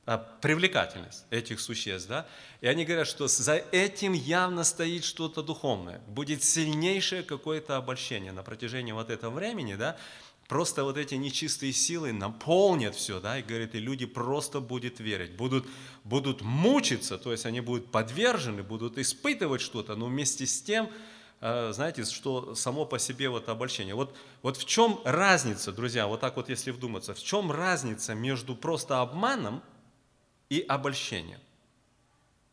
а, привлекательность этих существ, да, и они говорят, что за этим явно стоит что-то духовное, будет сильнейшее какое-то обольщение на протяжении вот этого времени, да, просто вот эти нечистые силы наполнят все, да, и говорит, и люди просто будут верить, будут, будут мучиться, то есть они будут подвержены, будут испытывать что-то, но вместе с тем, э, знаете, что само по себе вот обольщение. Вот, вот в чем разница, друзья, вот так вот если вдуматься, в чем разница между просто обманом и обольщением?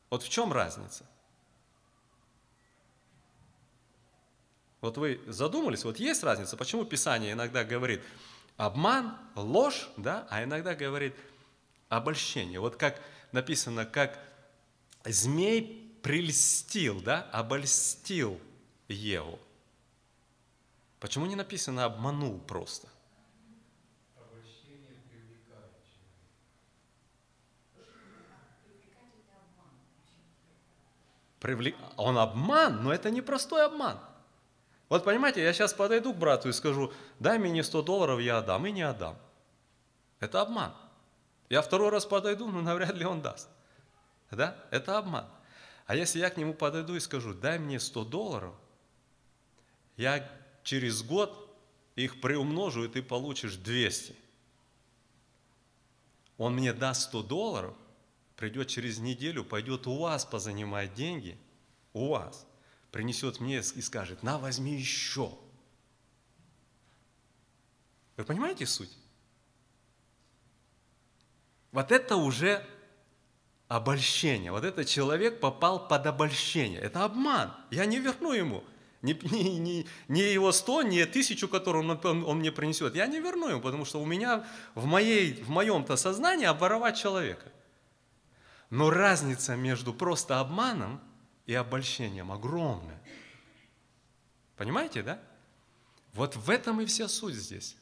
Вот в чем разница? Вот вы задумались, вот есть разница, почему Писание иногда говорит обман, ложь, да, а иногда говорит обольщение. Вот как написано, как змей прельстил, да, обольстил Еву. Почему не написано обманул просто? Привлек... Он обман, но это не простой обман. Вот понимаете, я сейчас подойду к брату и скажу, дай мне 100 долларов, я отдам, и не отдам. Это обман. Я второй раз подойду, но навряд ли он даст. Да? Это обман. А если я к нему подойду и скажу, дай мне 100 долларов, я через год их приумножу, и ты получишь 200. Он мне даст 100 долларов, придет через неделю, пойдет у вас позанимать деньги, у вас, принесет мне и скажет, на, возьми еще. Вы понимаете суть? Вот это уже обольщение. Вот этот человек попал под обольщение. Это обман. Я не верну ему. Не, не, не, не его сто, не тысячу, которую он, он, он мне принесет. Я не верну ему, потому что у меня в, моей, в моем-то сознании обворовать человека. Но разница между просто обманом и обольщением огромная. Понимаете, да? Вот в этом и вся суть здесь.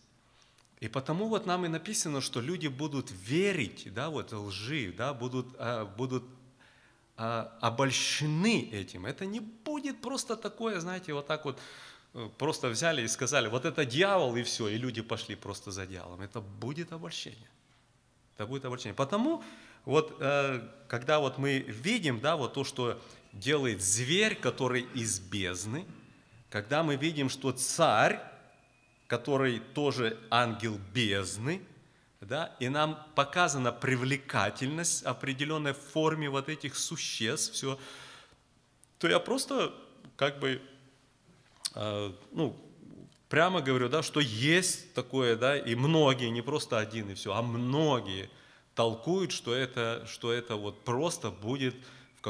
И потому вот нам и написано, что люди будут верить, да, вот лжи, да, будут, а, будут а, обольщены этим. Это не будет просто такое, знаете, вот так вот э, просто взяли и сказали, вот это дьявол и все, и люди пошли просто за дьяволом. Это будет обольщение. Это будет обольщение. Потому вот э, когда вот мы видим, да, вот то, что делает зверь, который из бездны, когда мы видим, что царь, который тоже ангел бездны, да, и нам показана привлекательность определенной форме вот этих существ, все, то я просто как бы, э, ну, прямо говорю, да, что есть такое, да, и многие, не просто один и все, а многие толкуют, что это, что это вот просто будет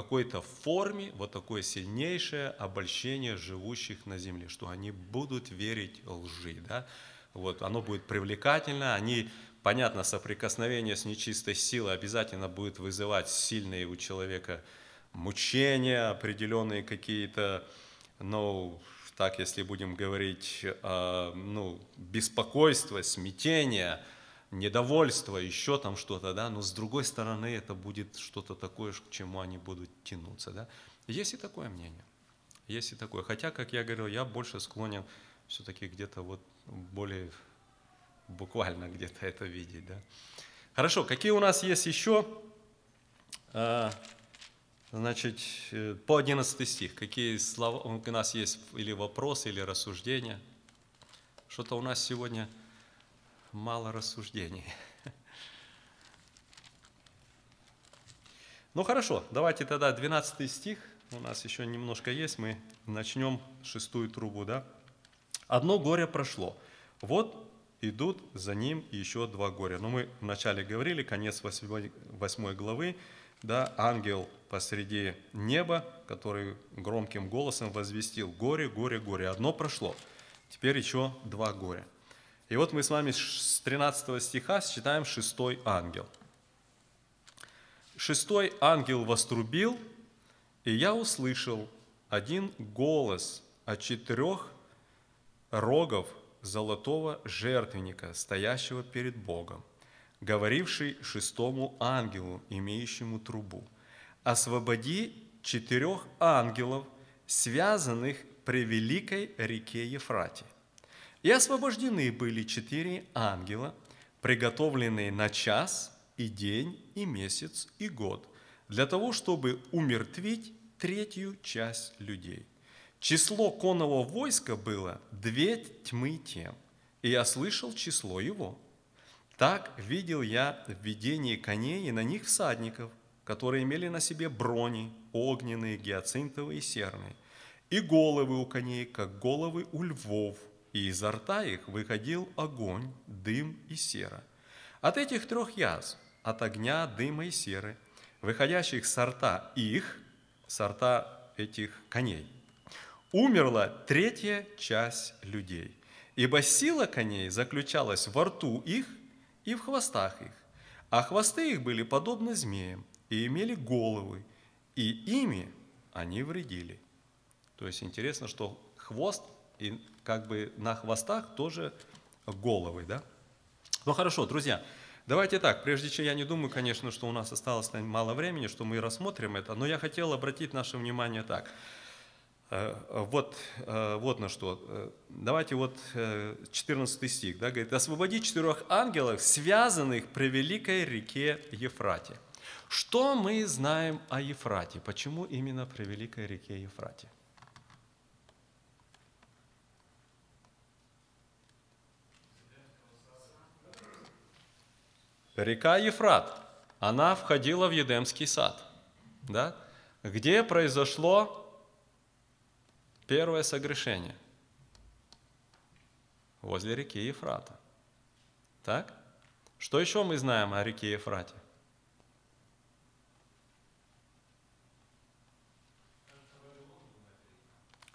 какой-то форме вот такое сильнейшее обольщение живущих на земле, что они будут верить лжи, да, вот, оно будет привлекательно, они, понятно, соприкосновение с нечистой силой обязательно будет вызывать сильные у человека мучения, определенные какие-то, ну, так, если будем говорить, э, ну, беспокойство, смятение – недовольство, еще там что-то, да, но с другой стороны это будет что-то такое, к чему они будут тянуться, да. Есть и такое мнение, есть и такое. Хотя, как я говорил, я больше склонен все-таки где-то вот более буквально где-то это видеть, да. Хорошо, какие у нас есть еще, а, значит, э, по 11 стих, какие слова у нас есть или вопросы, или рассуждения? Что-то у нас сегодня мало рассуждений. Ну хорошо, давайте тогда 12 стих, у нас еще немножко есть, мы начнем шестую трубу, да? Одно горе прошло, вот идут за ним еще два горя. Но мы вначале говорили, конец 8, 8 главы, да, ангел посреди неба, который громким голосом возвестил горе, горе, горе. Одно прошло, теперь еще два горя. И вот мы с вами с 13 стиха считаем шестой ангел. Шестой ангел вострубил, и я услышал один голос от четырех рогов золотого жертвенника, стоящего перед Богом, говоривший шестому ангелу, имеющему трубу, «Освободи четырех ангелов, связанных при великой реке Ефрате». И освобождены были четыре ангела, приготовленные на час и день, и месяц, и год, для того, чтобы умертвить третью часть людей. Число конного войска было две тьмы тем, и я слышал число его. Так видел я в видении коней и на них всадников, которые имели на себе брони, огненные, гиацинтовые и серные, и головы у коней, как головы у львов, и изо рта их выходил огонь, дым и сера. От этих трех язв, от огня, дыма и серы, выходящих с рта их, с рта этих коней, умерла третья часть людей, ибо сила коней заключалась во рту их и в хвостах их, а хвосты их были подобны змеям и имели головы, и ими они вредили. То есть интересно, что хвост и как бы на хвостах тоже головы, да? Ну хорошо, друзья, Давайте так, прежде чем я не думаю, конечно, что у нас осталось мало времени, что мы рассмотрим это, но я хотел обратить наше внимание так. Э, вот, э, вот на что. Э, давайте вот 14 стих, да, говорит, «Освободи четырех ангелов, связанных при великой реке Ефрате». Что мы знаем о Ефрате? Почему именно при великой реке Ефрате? Река Ефрат, она входила в Едемский сад, да? где произошло первое согрешение? Возле реки Ефрата. Так? Что еще мы знаем о реке Ефрате?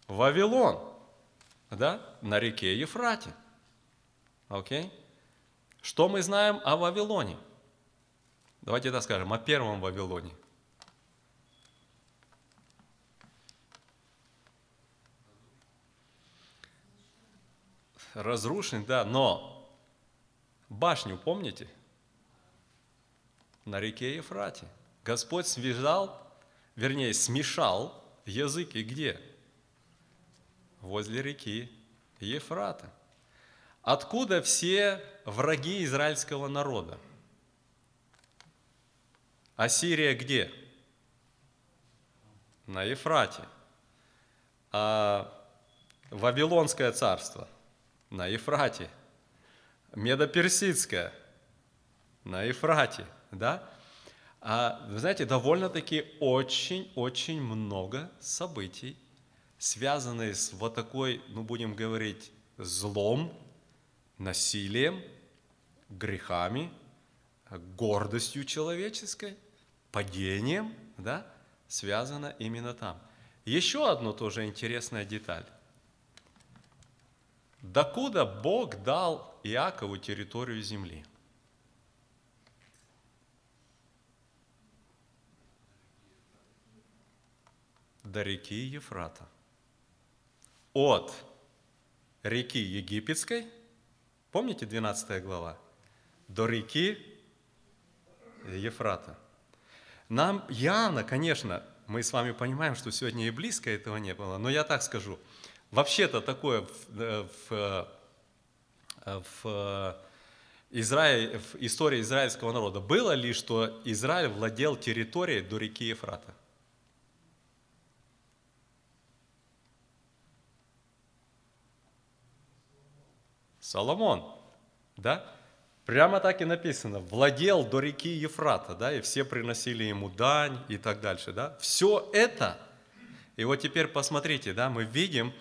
Вавилон, да, на реке Ефрате. Окей? Okay? Что мы знаем о Вавилоне? Давайте так скажем, о первом Вавилоне. Разрушен, да, но башню помните? На реке Ефрате. Господь связал, вернее, смешал языки где? Возле реки Ефрата. Откуда все враги израильского народа? Ассирия где? На Ефрате. А Вавилонское царство на Ефрате. Медоперсидское на Ефрате. Да? А, вы знаете, довольно-таки очень-очень много событий, связанных с вот такой, ну будем говорить, злом, насилием, грехами, гордостью человеческой, падением, да, связано именно там. Еще одно тоже интересная деталь. Докуда Бог дал Иакову территорию земли? До реки Ефрата. От реки Египетской – Помните 12 глава? До реки Ефрата. Нам Яна, конечно, мы с вами понимаем, что сегодня и близко этого не было, но я так скажу. Вообще-то такое в, э, в, э, в, Израиль, в истории израильского народа было ли, что Израиль владел территорией до реки Ефрата? Соломон, да? Прямо так и написано, владел до реки Ефрата, да, и все приносили ему дань и так дальше, да. Все это, и вот теперь посмотрите, да, мы видим,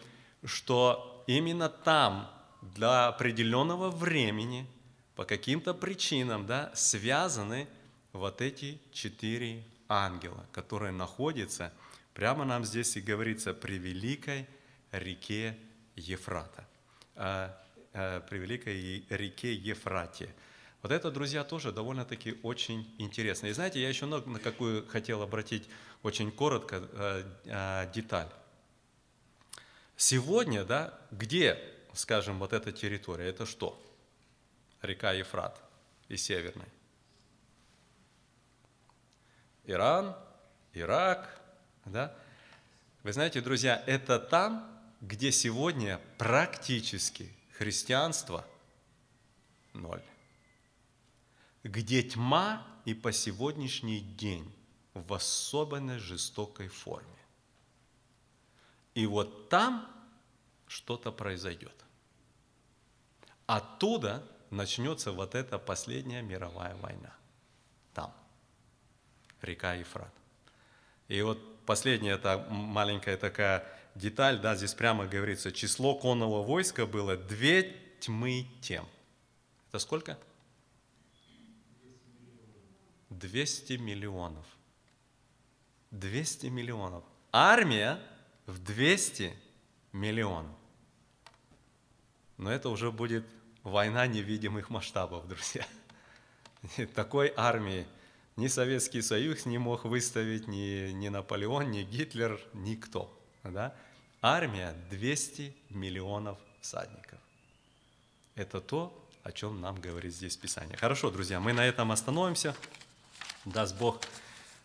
что именно там для определенного времени, по каким-то причинам, да, связаны вот эти четыре ангела, которые находятся, прямо нам здесь и говорится, при великой реке Ефрата. Э, при великой реке Ефрате. Вот это, друзья, тоже довольно-таки очень интересно. И знаете, я еще на какую хотел обратить очень коротко э, э, деталь. Сегодня, да, где, скажем, вот эта территория, это что? Река Ефрат и Северной. Иран, Ирак, да? Вы знаете, друзья, это там, где сегодня практически христианство – ноль. Где тьма и по сегодняшний день в особенно жестокой форме. И вот там что-то произойдет. Оттуда начнется вот эта последняя мировая война. Там. Река Ефрат. И вот последняя это маленькая такая деталь, да, здесь прямо говорится, число конного войска было две тьмы тем. Это сколько? 200 миллионов. 200 миллионов. Армия в 200 миллионов. Но это уже будет война невидимых масштабов, друзья. Такой армии ни Советский Союз не мог выставить, ни, ни Наполеон, ни Гитлер, никто да, армия 200 миллионов всадников. Это то, о чем нам говорит здесь Писание. Хорошо, друзья, мы на этом остановимся. Даст Бог,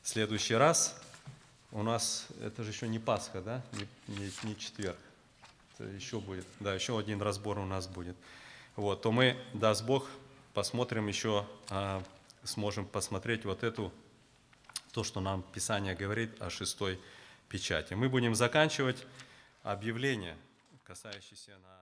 в следующий раз у нас, это же еще не Пасха, да, не, не, не четверг, это еще будет, да, еще один разбор у нас будет. Вот, то мы, даст Бог, посмотрим еще, а, сможем посмотреть вот эту, то, что нам Писание говорит о шестой печати. Мы будем заканчивать объявление, касающееся на